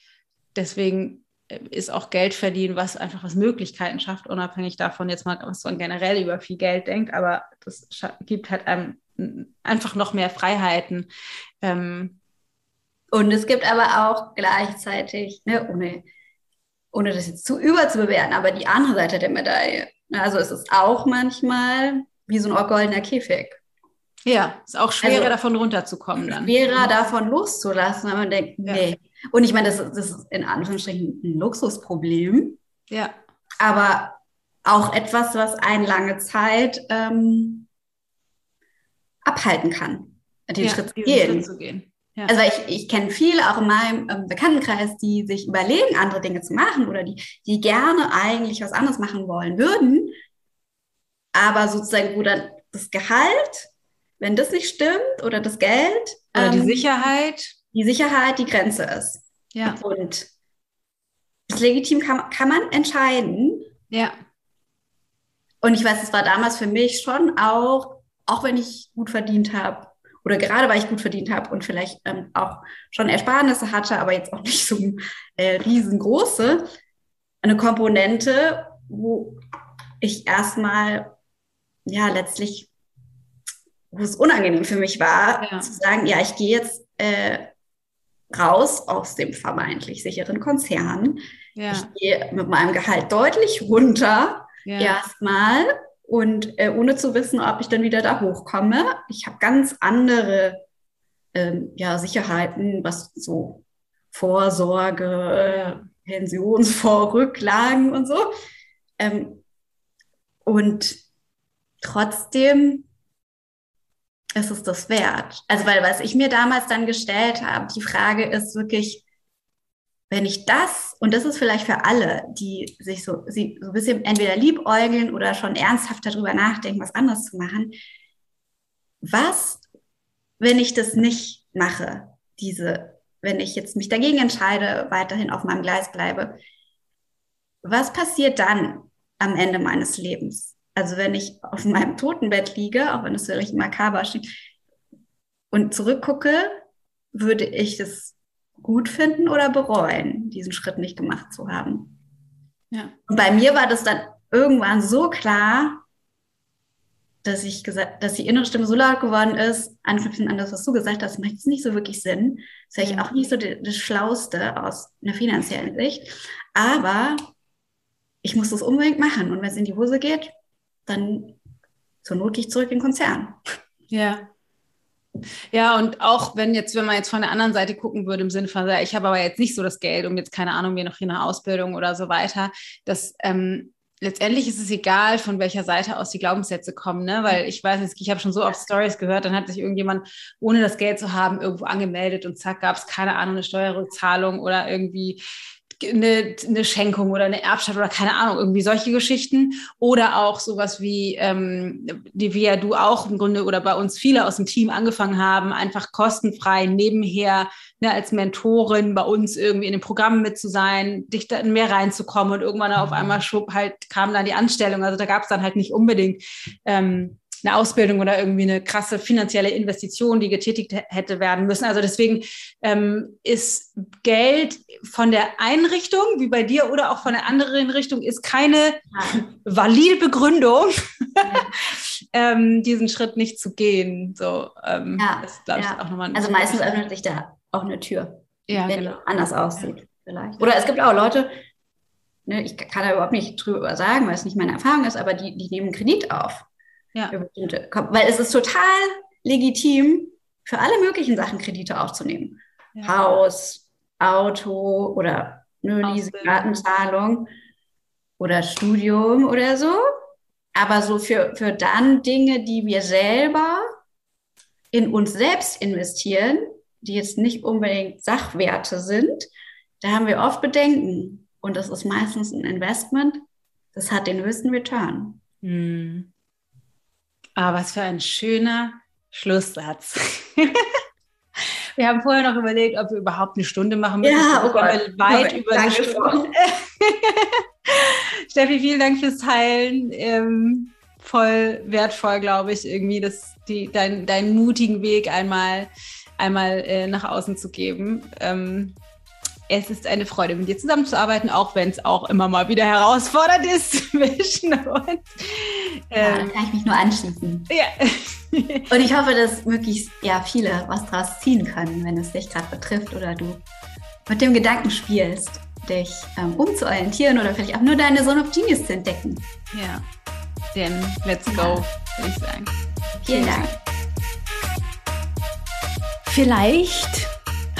Deswegen äh, ist auch Geld verdienen, was einfach was Möglichkeiten schafft, unabhängig davon jetzt mal, was man generell über viel Geld denkt, aber das gibt halt einem einfach noch mehr Freiheiten. Ähm, und es gibt aber auch gleichzeitig, ne, ohne ohne das jetzt zu überzubewerten, aber die andere Seite der Medaille. Also es ist auch manchmal wie so ein goldener Käfig. Ja, ist auch schwerer also, davon runterzukommen dann. Schwerer davon loszulassen, wenn man denkt, ja. nee. Und ich meine, das, das ist in Anführungsstrichen ein Luxusproblem. Ja. Aber auch etwas, was einen lange Zeit ähm, abhalten kann, den ja, Schritt zu gehen. Schritt zu gehen. Ja. Also ich, ich kenne viele auch in meinem ähm, Bekanntenkreis, die sich überlegen, andere Dinge zu machen oder die, die gerne eigentlich was anderes machen wollen würden. Aber sozusagen, wo dann das Gehalt, wenn das nicht stimmt, oder das Geld. Oder ähm, die Sicherheit. Die Sicherheit die Grenze ist. Ja. Und das legitim kann, kann man entscheiden. Ja. Und ich weiß, es war damals für mich schon auch, auch wenn ich gut verdient habe, oder gerade weil ich gut verdient habe und vielleicht ähm, auch schon Ersparnisse hatte, aber jetzt auch nicht so äh, riesengroße, eine Komponente, wo ich erstmal, ja, letztlich, wo es unangenehm für mich war, ja. zu sagen, ja, ich gehe jetzt äh, raus aus dem vermeintlich sicheren Konzern. Ja. Ich gehe mit meinem Gehalt deutlich runter, ja. erstmal, und äh, ohne zu wissen, ob ich dann wieder da hochkomme. Ich habe ganz andere ähm, ja, Sicherheiten, was so Vorsorge, Pensionsvorrücklagen und so. Ähm, und trotzdem ist es das wert. Also, weil was ich mir damals dann gestellt habe, die Frage ist wirklich, wenn ich das, und das ist vielleicht für alle, die sich so, sie so ein bisschen entweder liebäugeln oder schon ernsthaft darüber nachdenken, was anderes zu machen, was, wenn ich das nicht mache, diese, wenn ich jetzt mich dagegen entscheide, weiterhin auf meinem Gleis bleibe, was passiert dann am Ende meines Lebens? Also wenn ich auf meinem Totenbett liege, auch wenn es wirklich makaber steht, und zurückgucke, würde ich es gut finden oder bereuen, diesen Schritt nicht gemacht zu haben. Ja. Und bei mir war das dann irgendwann so klar, dass ich gesagt, dass die innere Stimme so laut geworden ist, anknüpfend an das, was du gesagt hast, macht es nicht so wirklich Sinn. Das wäre ich auch nicht so das Schlauste aus einer finanziellen Sicht. Aber ich muss das unbedingt machen. Und wenn es in die Hose geht, dann zur Not gehe ich zurück in den Konzern. Ja. Ja, und auch wenn jetzt, wenn man jetzt von der anderen Seite gucken würde, im Sinne von, ich habe aber jetzt nicht so das Geld, um jetzt, keine Ahnung, mir noch hier eine Ausbildung oder so weiter, das ähm, letztendlich ist es egal, von welcher Seite aus die Glaubenssätze kommen, ne? Weil ich weiß nicht, ich habe schon so oft Stories gehört, dann hat sich irgendjemand, ohne das Geld zu haben, irgendwo angemeldet und zack, gab es keine Ahnung, eine Steuerrückzahlung oder irgendwie eine, eine Schenkung oder eine Erbschaft oder keine Ahnung, irgendwie solche Geschichten. Oder auch sowas wie, ähm, die wir ja du auch im Grunde oder bei uns viele aus dem Team angefangen haben, einfach kostenfrei nebenher ne, als Mentorin bei uns irgendwie in den Programmen mit zu sein, dich da mehr reinzukommen und irgendwann auf einmal schub halt kam dann die Anstellung. Also da gab es dann halt nicht unbedingt ähm, eine Ausbildung oder irgendwie eine krasse finanzielle Investition, die getätigt hätte werden müssen. Also deswegen ähm, ist Geld von der Einrichtung, wie bei dir, oder auch von der anderen Richtung, ist keine valide Begründung, ähm, diesen Schritt nicht zu gehen. So, ähm, ja, das glaube ich ja. auch nochmal. Also meistens öffnet sich da auch eine Tür, ja, wenn genau. anders aussieht, vielleicht. Oder es gibt auch Leute, ne, ich kann da überhaupt nicht drüber sagen, weil es nicht meine Erfahrung ist, aber die, die nehmen Kredit auf. Ja. Bestimmte, weil es ist total legitim, für alle möglichen Sachen Kredite aufzunehmen. Ja. Haus, Auto oder eine Leasing-Gartenzahlung oder Studium oder so. Aber so für, für dann Dinge, die wir selber in uns selbst investieren, die jetzt nicht unbedingt Sachwerte sind, da haben wir oft Bedenken. Und das ist meistens ein Investment, das hat den höchsten Return. Hm. Ah, was für ein schöner Schlusssatz. wir haben vorher noch überlegt, ob wir überhaupt eine Stunde machen müssen. Ja, oh wir weit oh, über eine Stunde. Steffi, vielen Dank fürs Teilen. Ähm, voll wertvoll, glaube ich, irgendwie, das, die, dein, deinen mutigen Weg einmal, einmal äh, nach außen zu geben. Ähm, es ist eine Freude, mit dir zusammenzuarbeiten, auch wenn es auch immer mal wieder herausfordernd ist zwischen uns. Ähm, ja, da kann ich mich nur anschließen. Ja. Und ich hoffe, dass möglichst ja, viele was daraus ziehen können, wenn es dich gerade betrifft oder du mit dem Gedanken spielst, dich ähm, umzuorientieren oder vielleicht auch nur deine Zone of Genius zu entdecken. Ja, denn let's go, würde ich sagen. Vielen Dank. Vielleicht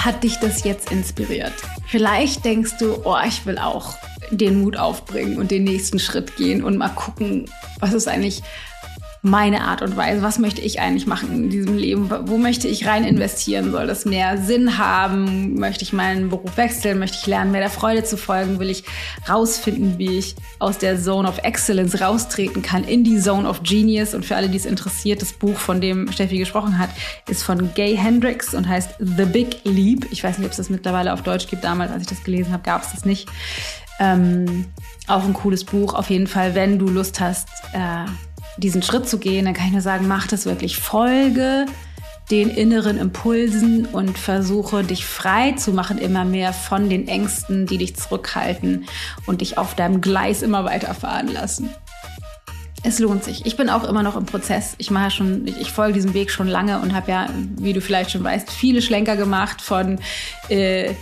hat dich das jetzt inspiriert? Vielleicht denkst du, oh, ich will auch den Mut aufbringen und den nächsten Schritt gehen und mal gucken, was ist eigentlich meine Art und Weise. Was möchte ich eigentlich machen in diesem Leben? Wo möchte ich rein investieren? Soll das mehr Sinn haben? Möchte ich meinen Beruf wechseln? Möchte ich lernen, mehr der Freude zu folgen? Will ich rausfinden, wie ich aus der Zone of Excellence raustreten kann in die Zone of Genius? Und für alle, die es interessiert, das Buch, von dem Steffi gesprochen hat, ist von Gay Hendricks und heißt The Big Leap. Ich weiß nicht, ob es das mittlerweile auf Deutsch gibt. Damals, als ich das gelesen habe, gab es das nicht. Ähm, auch ein cooles Buch. Auf jeden Fall, wenn du Lust hast, äh, diesen Schritt zu gehen, dann kann ich nur sagen, mach das wirklich. Folge den inneren Impulsen und versuche dich frei zu machen immer mehr von den Ängsten, die dich zurückhalten und dich auf deinem Gleis immer weiterfahren lassen. es lohnt sich. Ich bin auch immer noch im Prozess. Ich mache schon, ich, ich folge diesem Weg schon lange und habe ja, wie du vielleicht schon weißt, viele Schlenker gemacht von äh,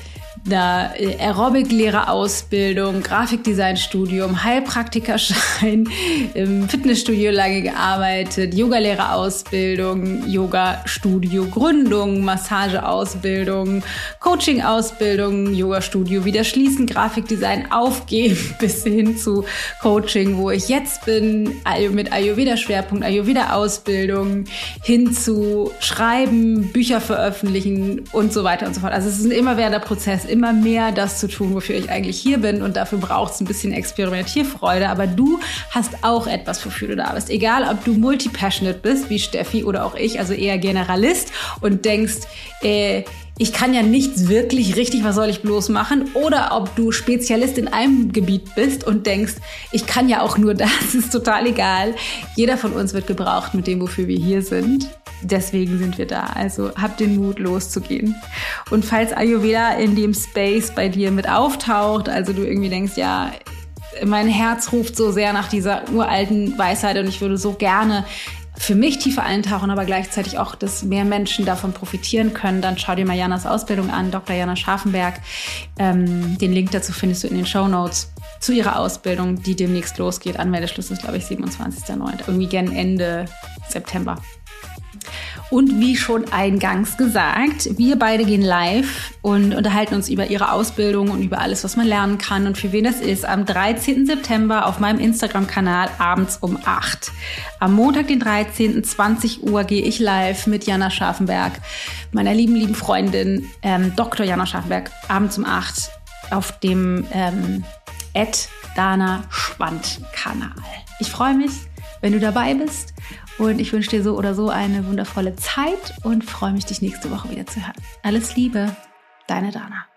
einer äh, Aerobic-Lehrerausbildung, Grafikdesign-Studium, Heilpraktikerschein, im Fitnessstudio lange gearbeitet, Yogalehrerausbildung, Yoga-Studio, Gründung, Massageausbildung, Coaching-Ausbildung, Yoga-Studio, wieder schließen, Grafikdesign aufgeben bis hin zu Coaching, wo ich jetzt bin, mit Ayurveda-Schwerpunkt, Ayurveda-Ausbildung, hin zu Schreiben, Bücher veröffentlichen und so weiter und so fort. Also es ist ein immerwährender Prozess immer mehr das zu tun, wofür ich eigentlich hier bin. Und dafür braucht es ein bisschen Experimentierfreude. Aber du hast auch etwas, wofür du da bist. Egal, ob du multipassionate bist, wie Steffi oder auch ich, also eher Generalist und denkst, äh, ich kann ja nichts wirklich richtig, was soll ich bloß machen? Oder ob du Spezialist in einem Gebiet bist und denkst, ich kann ja auch nur das, ist total egal. Jeder von uns wird gebraucht mit dem, wofür wir hier sind. Deswegen sind wir da. Also hab den Mut, loszugehen. Und falls Ayurveda in dem Space bei dir mit auftaucht, also du irgendwie denkst, ja, mein Herz ruft so sehr nach dieser uralten Weisheit und ich würde so gerne für mich tiefer eintauchen, aber gleichzeitig auch, dass mehr Menschen davon profitieren können, dann schau dir mal Janas Ausbildung an, Dr. Jana Scharfenberg. Ähm, den Link dazu findest du in den Show Notes zu ihrer Ausbildung, die demnächst losgeht. Anmeldeschluss ist, glaube ich, 27.09. Irgendwie gern Ende September. Und wie schon eingangs gesagt, wir beide gehen live und unterhalten uns über ihre Ausbildung und über alles, was man lernen kann und für wen das ist. Am 13. September auf meinem Instagram-Kanal abends um 8. Am Montag, den 13. 20 Uhr gehe ich live mit Jana Scharfenberg, meiner lieben, lieben Freundin, ähm, Dr. Jana Scharfenberg, abends um 8 auf dem ähm, Dana Schwand Kanal. Ich freue mich, wenn du dabei bist und ich wünsche dir so oder so eine wundervolle Zeit und freue mich, dich nächste Woche wieder zu hören. Alles Liebe, deine Dana.